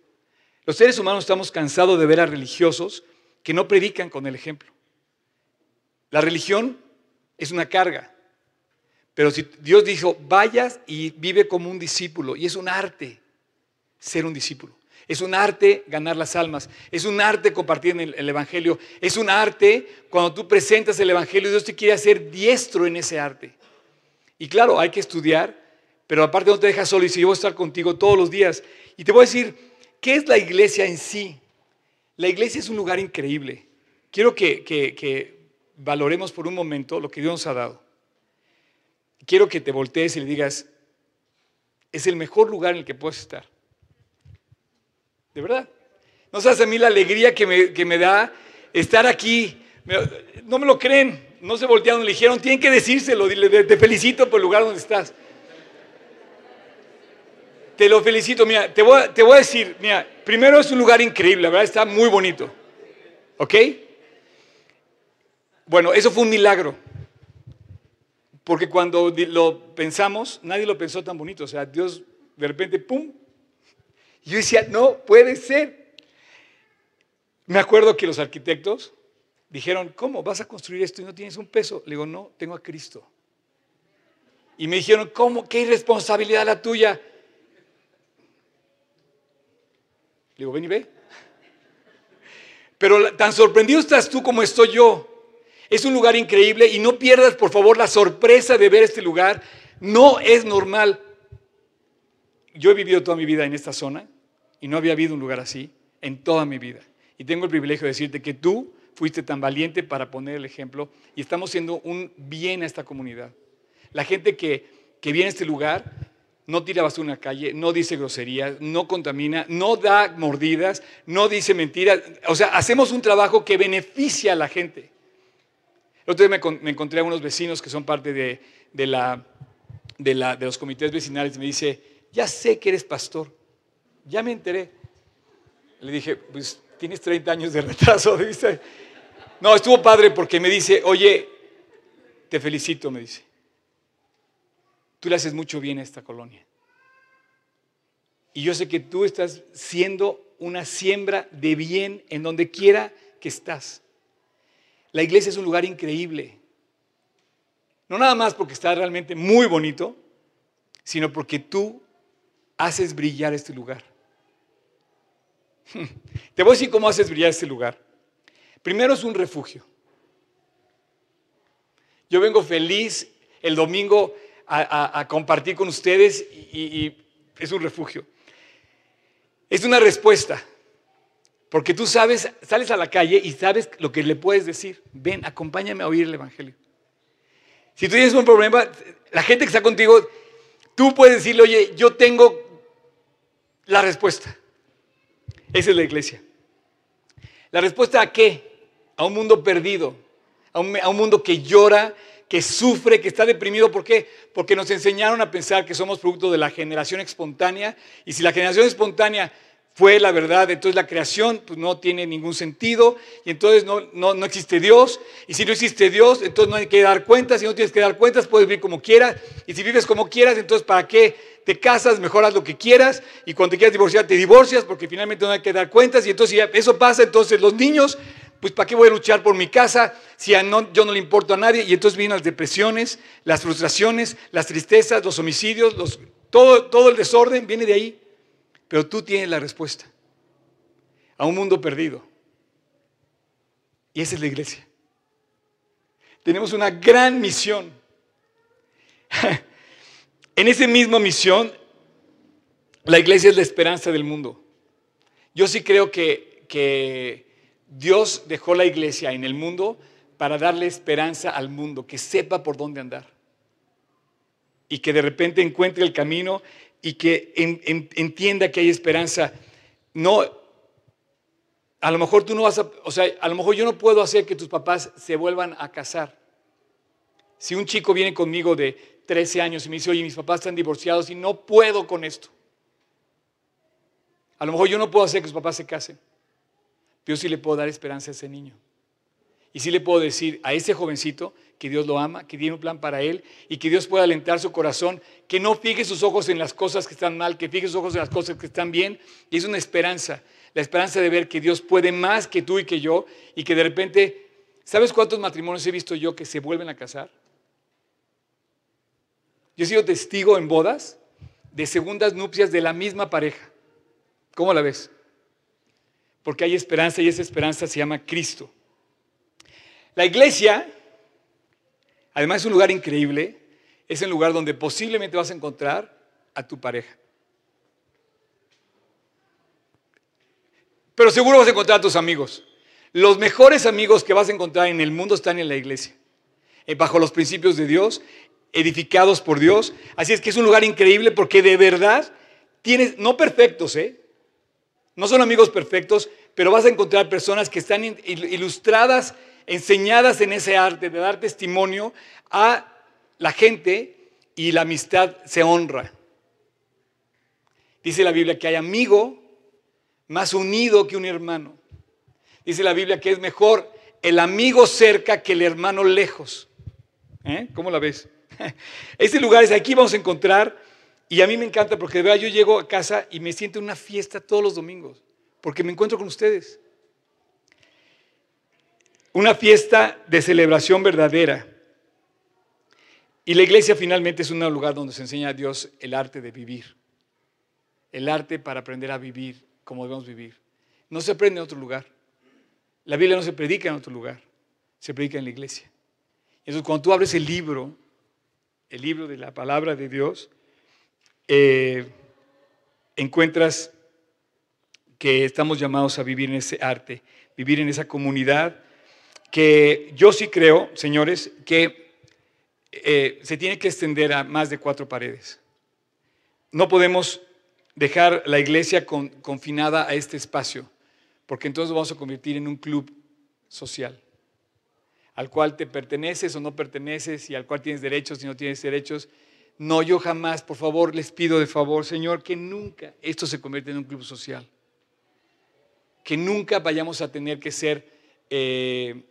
Los seres humanos estamos cansados de ver a religiosos que no predican con el ejemplo. La religión es una carga, pero si Dios dijo, vayas y vive como un discípulo, y es un arte ser un discípulo. Es un arte ganar las almas. Es un arte compartir el, Evangelio. Es un arte cuando tú presentas el Evangelio, Dios te quiere hacer diestro en ese arte. Y claro, hay que estudiar, pero aparte no te dejas solo y si yo voy a estar contigo todos los días. Y te voy a decir, ¿qué es la iglesia en sí? La iglesia es un lugar increíble. Quiero que, que valoremos por un momento lo que Dios nos ha dado. Quiero que te voltees y le digas, es el mejor lugar en el que puedes estar. De verdad. No sabes a mí la alegría que me, da estar aquí. No me lo creen, no se voltearon, le dijeron, tienen que decírselo, te felicito por el lugar donde estás. Te lo felicito, mira, te voy, te voy a decir, mira, primero es un lugar increíble, la verdad está muy bonito. ¿Ok? Bueno, eso fue un milagro. Porque cuando lo pensamos, nadie lo pensó tan bonito. O sea, Dios de repente, ¡pum! Yo decía, no puede ser. Me acuerdo que los arquitectos dijeron, ¿cómo vas a construir esto y no tienes un peso? Le digo, no, tengo a Cristo. Y me dijeron, ¿cómo? ¿Qué irresponsabilidad la tuya? Le digo, ven y ve. Pero tan sorprendido estás tú como estoy yo. Es un lugar increíble y no pierdas, por favor, la sorpresa de ver este lugar. No es normal. Yo he vivido toda mi vida en esta zona y no había habido un lugar así en toda mi vida. Y tengo el privilegio de decirte que tú fuiste tan valiente para poner el ejemplo y estamos haciendo un bien a esta comunidad. La gente que, que viene a este lugar no tira basura en la calle, no dice groserías, no contamina, no da mordidas, no dice mentiras. O sea, hacemos un trabajo que beneficia a la gente. El otro día me, encontré a unos vecinos que son parte de, de, la, de, la, de los comités vecinales y me dice, ya sé que eres pastor. Ya me enteré. Le dije, pues tienes 30 años de retraso. (laughs) No, estuvo padre porque me dice, oye, te felicito, me dice. Tú le haces mucho bien a esta colonia. Y yo sé que tú estás siendo una siembra de bien en donde quiera que estás. La iglesia es un lugar increíble. No nada más porque está realmente muy bonito, sino porque tú haces brillar este lugar. (laughs) Te voy a decir cómo haces brillar este lugar. Primero es un refugio. Yo vengo feliz el domingo a, compartir con ustedes y, es un refugio. Es una respuesta. Porque tú sabes, sales a la calle y sabes lo que le puedes decir. Ven, acompáñame a oír el Evangelio. Si tú tienes un problema, la gente que está contigo, tú puedes decirle, oye, yo tengo la respuesta. Esa es la iglesia. ¿La respuesta a qué? A un mundo perdido, a un, a un mundo que llora, que sufre, que está deprimido. ¿Por qué? Porque nos enseñaron a pensar que somos producto de la generación espontánea. Y si la generación espontánea fue la verdad, entonces la creación pues, no tiene ningún sentido y entonces no, no, no, existe Dios. Y si no existe Dios, entonces no hay que dar cuentas. Si no tienes que dar cuentas, puedes vivir como quieras. Y si vives como quieras, entonces ¿para qué te casas? Mejoras lo que quieras. Y cuando te quieras divorciar, te divorcias porque finalmente no hay que dar cuentas. Y entonces eso pasa, entonces los niños, pues ¿para qué voy a luchar por mi casa si yo no le importo a nadie? Y entonces vienen las depresiones, las frustraciones, las tristezas, los homicidios, todo, todo el desorden viene de ahí. Pero tú tienes la respuesta a un mundo perdido. Y esa es la iglesia. Tenemos una gran misión. (laughs) en esa misma misión, la iglesia es la esperanza del mundo. Yo sí creo que, que Dios dejó la iglesia en el mundo para darle esperanza al mundo, que sepa por dónde andar. Y que de repente encuentre el camino y que entienda que hay esperanza. No, a lo mejor tú no vas a, o sea, a lo mejor yo no puedo hacer que tus papás se vuelvan a casar. Si un chico viene conmigo de 13 años y me dice, oye, mis papás están divorciados y no puedo con esto. A lo mejor yo no puedo hacer que sus papás se casen, pero sí le puedo dar esperanza a ese niño. Y sí le puedo decir a ese jovencito que Dios lo ama, que tiene un plan para él y que Dios pueda alentar su corazón, que no fije sus ojos en las cosas que están mal, que fije sus ojos en las cosas que están bien. Y es una esperanza, la esperanza de ver que Dios puede más que tú y que yo y que de repente, ¿sabes cuántos matrimonios he visto yo que se vuelven a casar? Yo he sido testigo en bodas de segundas nupcias de la misma pareja. ¿Cómo la ves? Porque hay esperanza y esa esperanza se llama Cristo. La iglesia, además es un lugar increíble, es el lugar donde posiblemente vas a encontrar a tu pareja. Pero seguro vas a encontrar a tus amigos. Los mejores amigos que vas a encontrar en el mundo están en la iglesia, eh, bajo los principios de Dios, edificados por Dios. Así es que es un lugar increíble porque de verdad tienes, no perfectos, ¿eh? No son amigos perfectos, pero vas a encontrar personas que están ilustradas enseñadas en ese arte de dar testimonio a la gente y la amistad se honra. Dice la Biblia que hay amigo más unido que un hermano. Dice la Biblia que es mejor el amigo cerca que el hermano lejos. ¿Eh? ¿Cómo la ves? (laughs) Este lugar es aquí, vamos a encontrar, y a mí me encanta porque de yo llego a casa y me siento en una fiesta todos los domingos, porque me encuentro con ustedes. Una fiesta de celebración verdadera. Y la iglesia finalmente es un lugar donde se enseña a Dios el arte de vivir. El arte para aprender a vivir como debemos vivir. No se aprende en otro lugar. La Biblia no se predica en otro lugar. Se predica en la iglesia. Entonces cuando tú abres el libro, el libro de la palabra de Dios, eh, encuentras que estamos llamados a vivir en ese arte, vivir en esa comunidad que yo sí creo, señores, que eh, se tiene que extender a más de cuatro paredes. No podemos dejar la iglesia confinada a este espacio, porque entonces vamos a convertir en un club social, al cual te perteneces o no perteneces y al cual tienes derechos y no tienes derechos. No, yo jamás, por favor, les pido de favor, Señor, que nunca esto se convierta en un club social. Que nunca vayamos a tener que ser eh,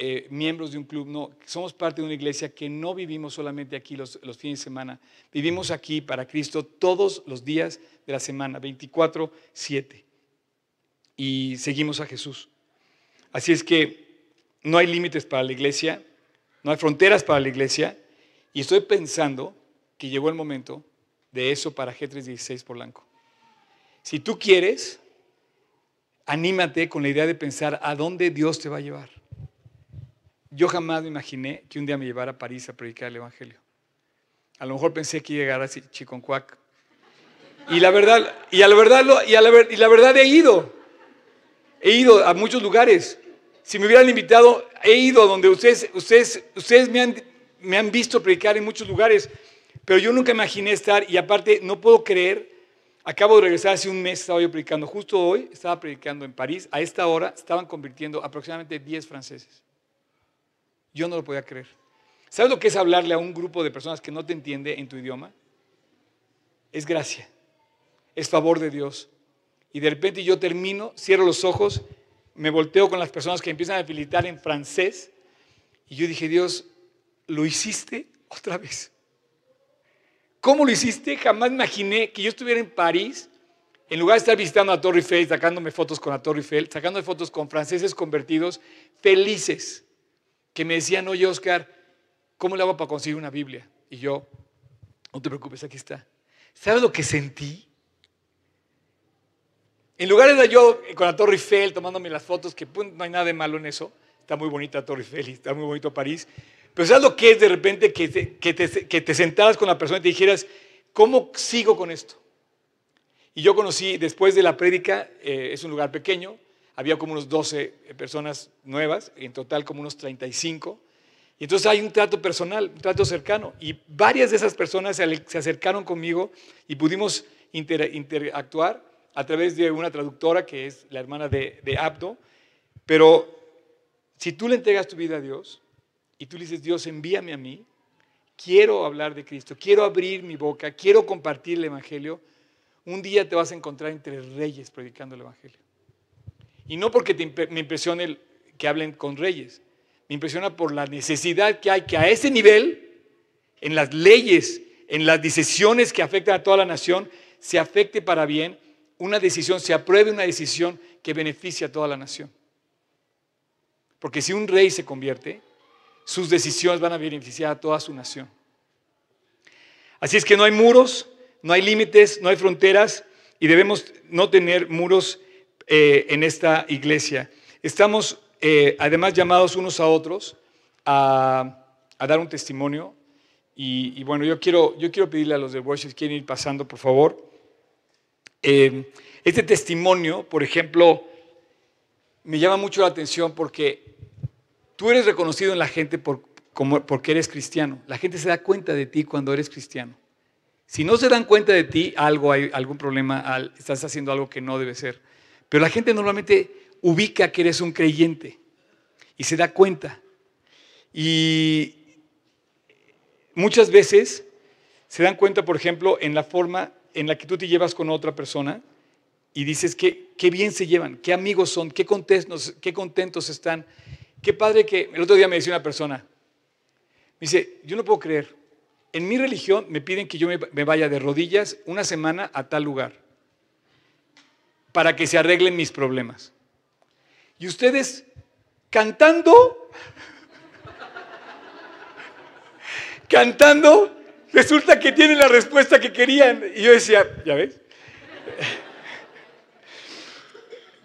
eh, miembros de un club, no, somos parte de una iglesia que no vivimos solamente aquí los, los, fines de semana, vivimos aquí para Cristo todos los días de la semana, 24, 7. Y seguimos a Jesús. Así es que no hay límites para la iglesia, no hay fronteras para la iglesia, y estoy pensando que llegó el momento de eso para G316 Polanco. Si tú quieres, anímate con la idea de pensar a dónde Dios te va a llevar. Yo jamás me imaginé que un día me llevara a París a predicar el Evangelio. A lo mejor pensé que llegara a Chiconcuac. Y la verdad, y a la verdad, y a la, y la verdad he ido. He ido a muchos lugares. Si me hubieran invitado, he ido donde ustedes, ustedes, ustedes me han me han visto predicar en muchos lugares, pero yo nunca imaginé estar y aparte no puedo creer, acabo de regresar hace un mes, estaba yo predicando, justo hoy estaba predicando en París, a esta hora estaban convirtiendo aproximadamente 10 franceses. Yo no lo podía creer. ¿Sabes lo que es hablarle a un grupo de personas que no te entiende en tu idioma? Es gracia, es favor de Dios. Y de repente yo termino, cierro los ojos, me volteo con las personas que empiezan a militar en francés y yo dije, Dios, ¿lo hiciste otra vez? ¿Cómo lo hiciste? Jamás imaginé que yo estuviera en París, en lugar de estar visitando a Torre Eiffel, sacándome fotos con la Torre Eiffel, sacándome fotos con franceses convertidos, felices, que me decían, oye Oscar, ¿cómo le hago para conseguir una Biblia? Y yo, no te preocupes, aquí está. ¿Sabes lo que sentí? En lugar de yo con la Torre Eiffel tomándome las fotos, que no hay nada de malo en eso, está muy bonita Torre Eiffel está muy bonito París, pero ¿sabes lo que es de repente que te, que te, sentaras con la persona y te dijeras, ¿cómo sigo con esto? Y yo conocí, después de la prédica, eh, es un lugar pequeño, había como unos 12 personas nuevas, en total como unos 35. Y entonces hay un trato personal, un trato cercano. Y varias de esas personas se, acercaron conmigo y pudimos interactuar a través de una traductora que es la hermana de, de Abdo. Pero si tú le entregas tu vida a Dios, y tú le dices, Dios, envíame a mí, quiero hablar de Cristo, quiero abrir mi boca, quiero compartir el Evangelio, un día te vas a encontrar entre reyes predicando el Evangelio. Y no porque me impresione que hablen con reyes, me impresiona por la necesidad que hay que a ese nivel, en las leyes, en las decisiones que afectan a toda la nación, se afecte para bien una decisión, se apruebe una decisión que beneficie a toda la nación. Porque si un rey se convierte, sus decisiones van a beneficiar a toda su nación. Así es que no hay muros, no hay límites, no hay fronteras y debemos no tener muros eh, en esta iglesia. Estamos eh, además llamados unos a otros a, dar un testimonio y, bueno, yo quiero, yo quiero pedirle a los de worship, quieren ir pasando, por favor. Eh, este testimonio, por ejemplo, me llama mucho la atención porque Tú eres reconocido en la gente por, como, porque eres cristiano. La gente se da cuenta de ti cuando eres cristiano. Si no se dan cuenta de ti, algo hay algún problema, estás haciendo algo que no debe ser. Pero la gente normalmente ubica que eres un creyente y se da cuenta. Y muchas veces se dan cuenta, por ejemplo, en la forma en la que tú te llevas con otra persona y dices que qué bien se llevan, qué amigos son, qué contentos, qué contentos están. Qué padre que el otro día me decía una persona, me dice, yo no puedo creer, en mi religión me piden que yo me, vaya de rodillas una semana a tal lugar para que se arreglen mis problemas. Y ustedes cantando, cantando, resulta que tienen la respuesta que querían. Y yo decía, ¿ya ves?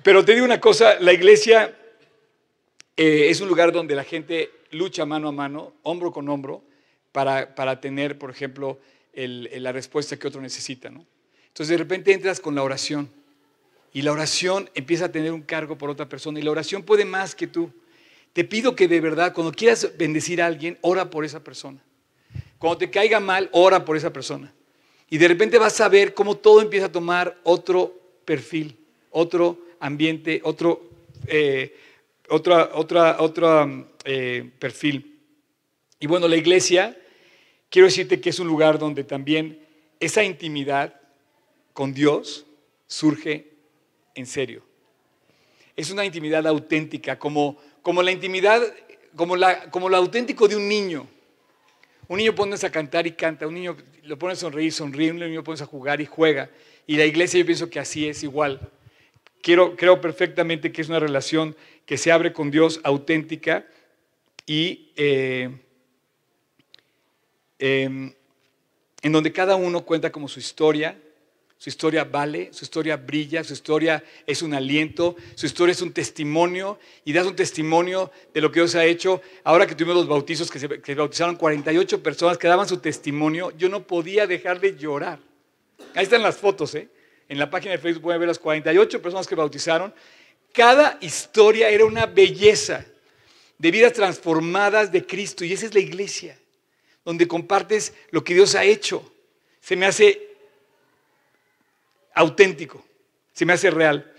Pero te digo una cosa, la iglesia eh, es un lugar donde la gente lucha mano a mano, hombro con hombro, para, para tener, por ejemplo, la respuesta que otro necesita. ¿no? Entonces de repente entras con la oración y la oración empieza a tener un cargo por otra persona y la oración puede más que tú. Te pido que de verdad, cuando quieras bendecir a alguien, ora por esa persona. Cuando te caiga mal, ora por esa persona. Y de repente vas a ver cómo todo empieza a tomar otro perfil, otro ambiente, otro... Eh, otra, otra, eh, perfil. Y bueno, la iglesia, quiero decirte que es un lugar donde también esa intimidad con Dios surge en serio. Es una intimidad auténtica, como, como la intimidad, como, la, como lo auténtico de un niño. Un niño pones a cantar y canta, un niño lo pones a sonreír, sonríe, un niño pones a jugar y juega. Y la iglesia yo pienso que así es igual. Quiero, creo perfectamente que es una relación que se abre con Dios auténtica y eh, em, en donde cada uno cuenta como su historia, su historia vale, su historia brilla, su historia es un aliento, su historia es un testimonio y das un testimonio de lo que Dios ha hecho. Ahora que tuvimos los bautizos, que se, bautizaron 48 personas que daban su testimonio, yo no podía dejar de llorar. Ahí están las fotos, ¿eh? En la página de Facebook pueden ver las 48 personas que bautizaron cada historia era una belleza de vidas transformadas de Cristo y esa es la iglesia. donde compartes lo que Dios ha hecho. Se me hace auténtico, se me hace real.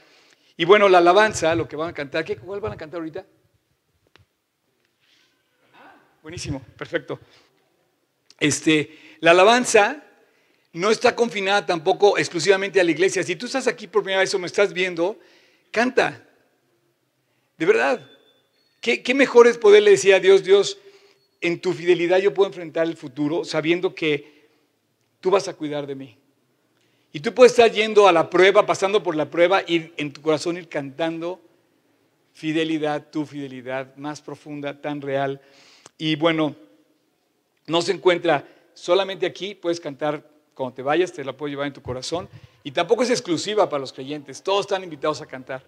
Y bueno, la alabanza, lo que van a cantar, ¿qué, ¿cuál van a cantar ahorita? Buenísimo, perfecto. Este, la alabanza no está confinada tampoco exclusivamente a la iglesia. Si tú estás aquí por primera vez o me estás viendo, canta. De verdad. ¿Qué, qué mejor es poderle decir a Dios, Dios, en tu fidelidad yo puedo enfrentar el futuro sabiendo que tú vas a cuidar de mí. Y tú puedes estar yendo a la prueba, pasando por la prueba y en tu corazón ir cantando fidelidad, tu fidelidad más profunda, tan real. Y bueno, no se encuentra solamente aquí, puedes cantar cuando te vayas, te la puedo llevar en tu corazón. Y tampoco es exclusiva para los creyentes, todos están invitados a cantar.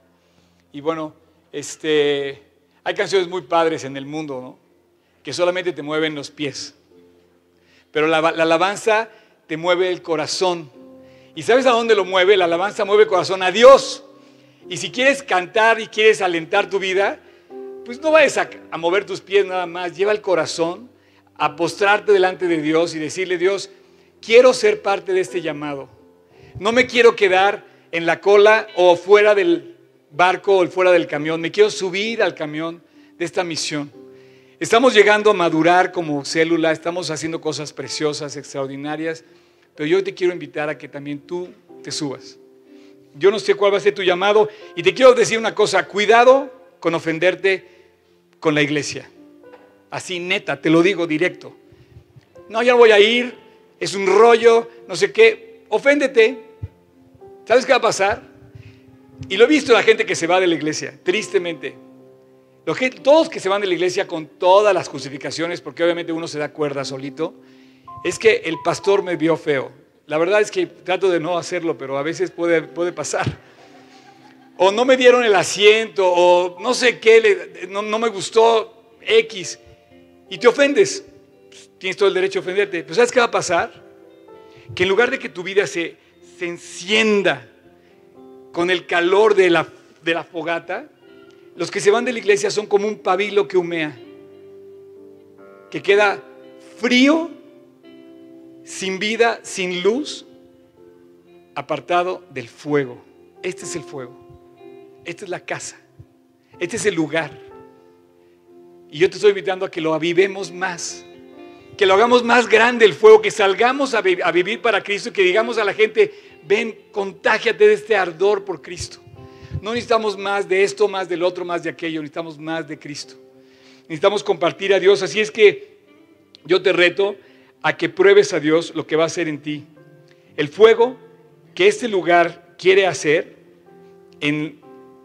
Y bueno, este, hay canciones muy padres en el mundo, ¿no? Que solamente te mueven los pies. Pero la, la alabanza te mueve el corazón. ¿Y sabes a dónde lo mueve? La alabanza mueve corazón a Dios. Y si quieres cantar y quieres alentar tu vida, pues no vayas a, a, mover tus pies nada más, lleva el corazón a postrarte delante de Dios y decirle, Dios, quiero ser parte de este llamado. No me quiero quedar en la cola o fuera del barco o fuera del camión, me quiero subir al camión de esta misión. Estamos llegando a madurar como célula, estamos haciendo cosas preciosas, extraordinarias, pero yo te quiero invitar a que también tú te subas. Yo no sé cuál va a ser tu llamado y te quiero decir una cosa, cuidado con ofenderte con la iglesia. Así neta, te lo digo directo. No, ya voy a ir, es un rollo, no sé qué. Oféndete. ¿Sabes qué va a pasar? Y lo he visto la gente que se va de la iglesia, tristemente. todos que se van de la iglesia con todas las justificaciones, porque obviamente uno se da cuerda solito, es que el pastor me vio feo. La verdad es que trato de no hacerlo, pero a veces puede, puede pasar. O no me dieron el asiento, o no sé qué, no, no me gustó X y te ofendes. Tienes todo el derecho a ofenderte. Pero ¿sabes qué va a pasar? Que en lugar de que tu vida se, se encienda con el calor de la, de la fogata, los que se van de la iglesia son como un pabilo que humea, que queda frío, sin vida, sin luz, apartado del fuego. Este es el fuego. Esta es la casa. Este es el lugar. Y yo te estoy invitando a que lo avivemos más, que lo hagamos más grande el fuego, que salgamos a, vivir para Cristo, que digamos a la gente, ven, contágiate de este ardor por Cristo. No necesitamos más de esto, más del otro, más de aquello, necesitamos más de Cristo. Necesitamos compartir a Dios, así es que yo te reto a que pruebes a Dios lo que va a hacer en ti. El fuego que este lugar quiere hacer en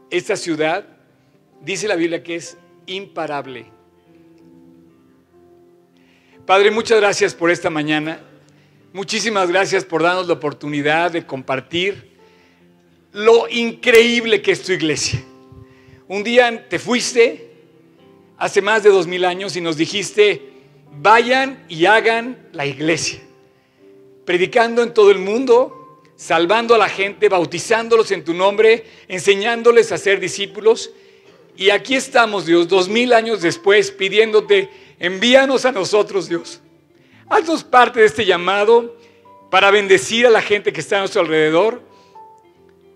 esta ciudad, dice la Biblia que es imparable. Padre, muchas gracias por esta mañana. Muchísimas gracias por darnos la oportunidad de compartir lo increíble que es tu iglesia. Un día te fuiste hace más de dos mil años y nos dijiste, vayan y hagan la iglesia, predicando en todo el mundo, salvando a la gente, bautizándolos en tu nombre, enseñándoles a ser discípulos. Y aquí estamos, Dios, dos mil años después, pidiéndote Envíanos a nosotros, Dios. Haznos parte de este llamado para bendecir a la gente que está a nuestro alrededor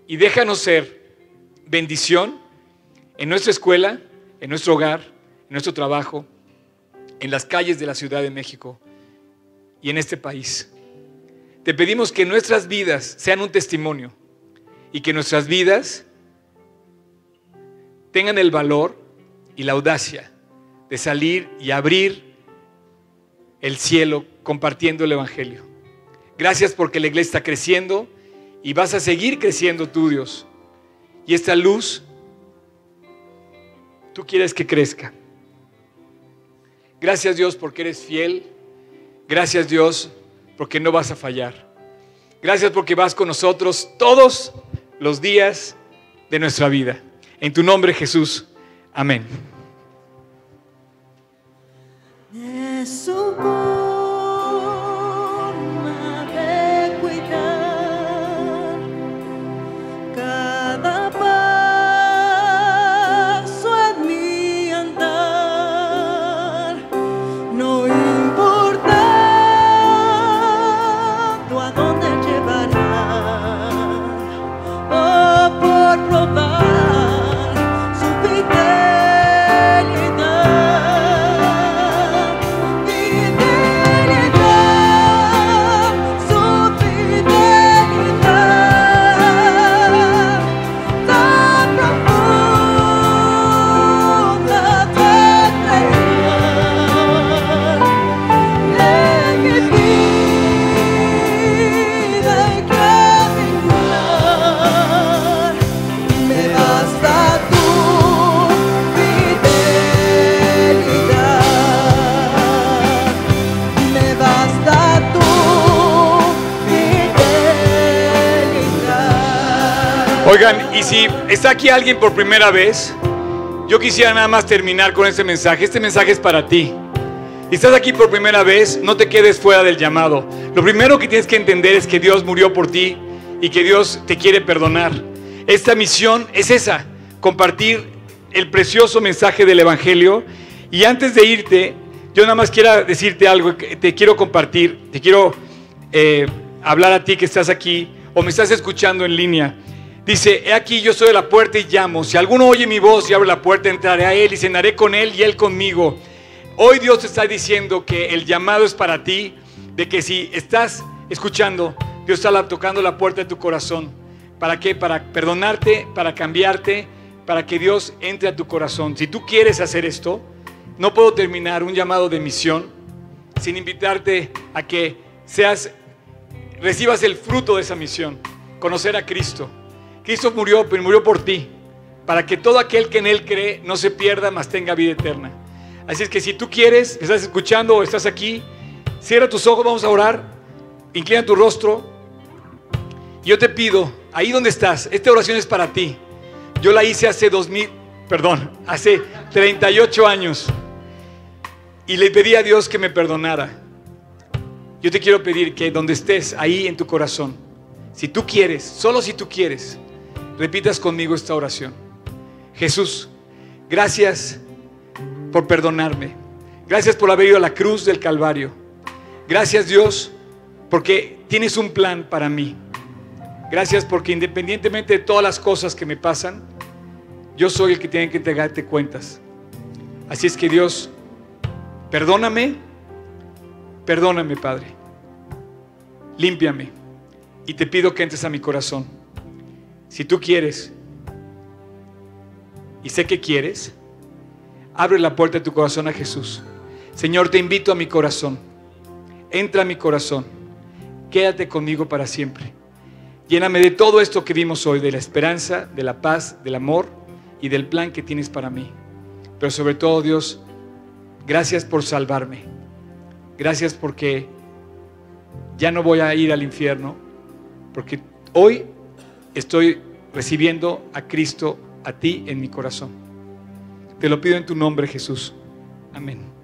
y déjanos ser bendición en nuestra escuela, en nuestro hogar, en nuestro trabajo, en las calles de la Ciudad de México y en este país. Te pedimos que nuestras vidas sean un testimonio y que nuestras vidas tengan el valor y la audacia de salir y abrir el cielo compartiendo el Evangelio. Gracias porque la iglesia está creciendo y vas a seguir creciendo tú, Dios. Y esta luz, tú quieres que crezca. Gracias Dios porque eres fiel. Gracias Dios porque no vas a fallar. Gracias porque vas con nosotros todos los días de nuestra vida. En tu nombre Jesús. Amén. Está aquí alguien por primera vez, yo quisiera nada más terminar con este mensaje. Este mensaje es para ti. Si estás aquí por primera vez, no te quedes fuera del llamado. Lo primero que tienes que entender es que Dios murió por ti y que Dios te quiere perdonar. Esta misión es esa, compartir el precioso mensaje del Evangelio. Y antes de irte, yo nada más quiero decirte algo, te quiero compartir, te quiero eh, hablar a ti que estás aquí o me estás escuchando en línea. Dice, he aquí yo soy de la puerta y llamo. Si alguno oye mi voz y abre la puerta, entraré a él y cenaré con él y él conmigo. Hoy Dios te está diciendo que el llamado es para ti, de que si estás escuchando, Dios está tocando la puerta de tu corazón. ¿Para qué? Para perdonarte, para cambiarte, para que Dios entre a tu corazón. Si tú quieres hacer esto, no puedo terminar un llamado de misión sin invitarte a que seas, recibas el fruto de esa misión, conocer a Cristo. Cristo murió, pero murió por ti, para que todo aquel que en Él cree no se pierda, mas tenga vida eterna. Así es que si tú quieres, estás escuchando o estás aquí, cierra tus ojos, vamos a orar, inclina tu rostro. Yo te pido, ahí donde estás, esta oración es para ti. Yo la hice hace 2000, perdón, hace 38 años. Y le pedí a Dios que me perdonara. Yo te quiero pedir que donde estés, ahí en tu corazón, si tú quieres, solo si tú quieres, repitas conmigo esta oración. Jesús, gracias por perdonarme. Gracias por haber ido a la cruz del Calvario. Gracias Dios porque tienes un plan para mí. Gracias porque independientemente de todas las cosas que me pasan, yo soy el que tiene que entregarte cuentas. Así es que Dios, perdóname, perdóname Padre. Límpiame y te pido que entres a mi corazón. Si tú quieres, y sé que quieres, Abre la puerta de tu corazón a Jesús. Señor, te invito a mi corazón. Entra a mi corazón. Quédate conmigo para siempre. Lléname de todo esto que vimos hoy, de la esperanza, de la paz, del amor y del plan que tienes para mí. Pero sobre todo, Dios, gracias por salvarme. Gracias porque ya no voy a ir al infierno, porque hoy estoy recibiendo a Cristo, a ti en mi corazón. Te lo pido en tu nombre, Jesús. Amén.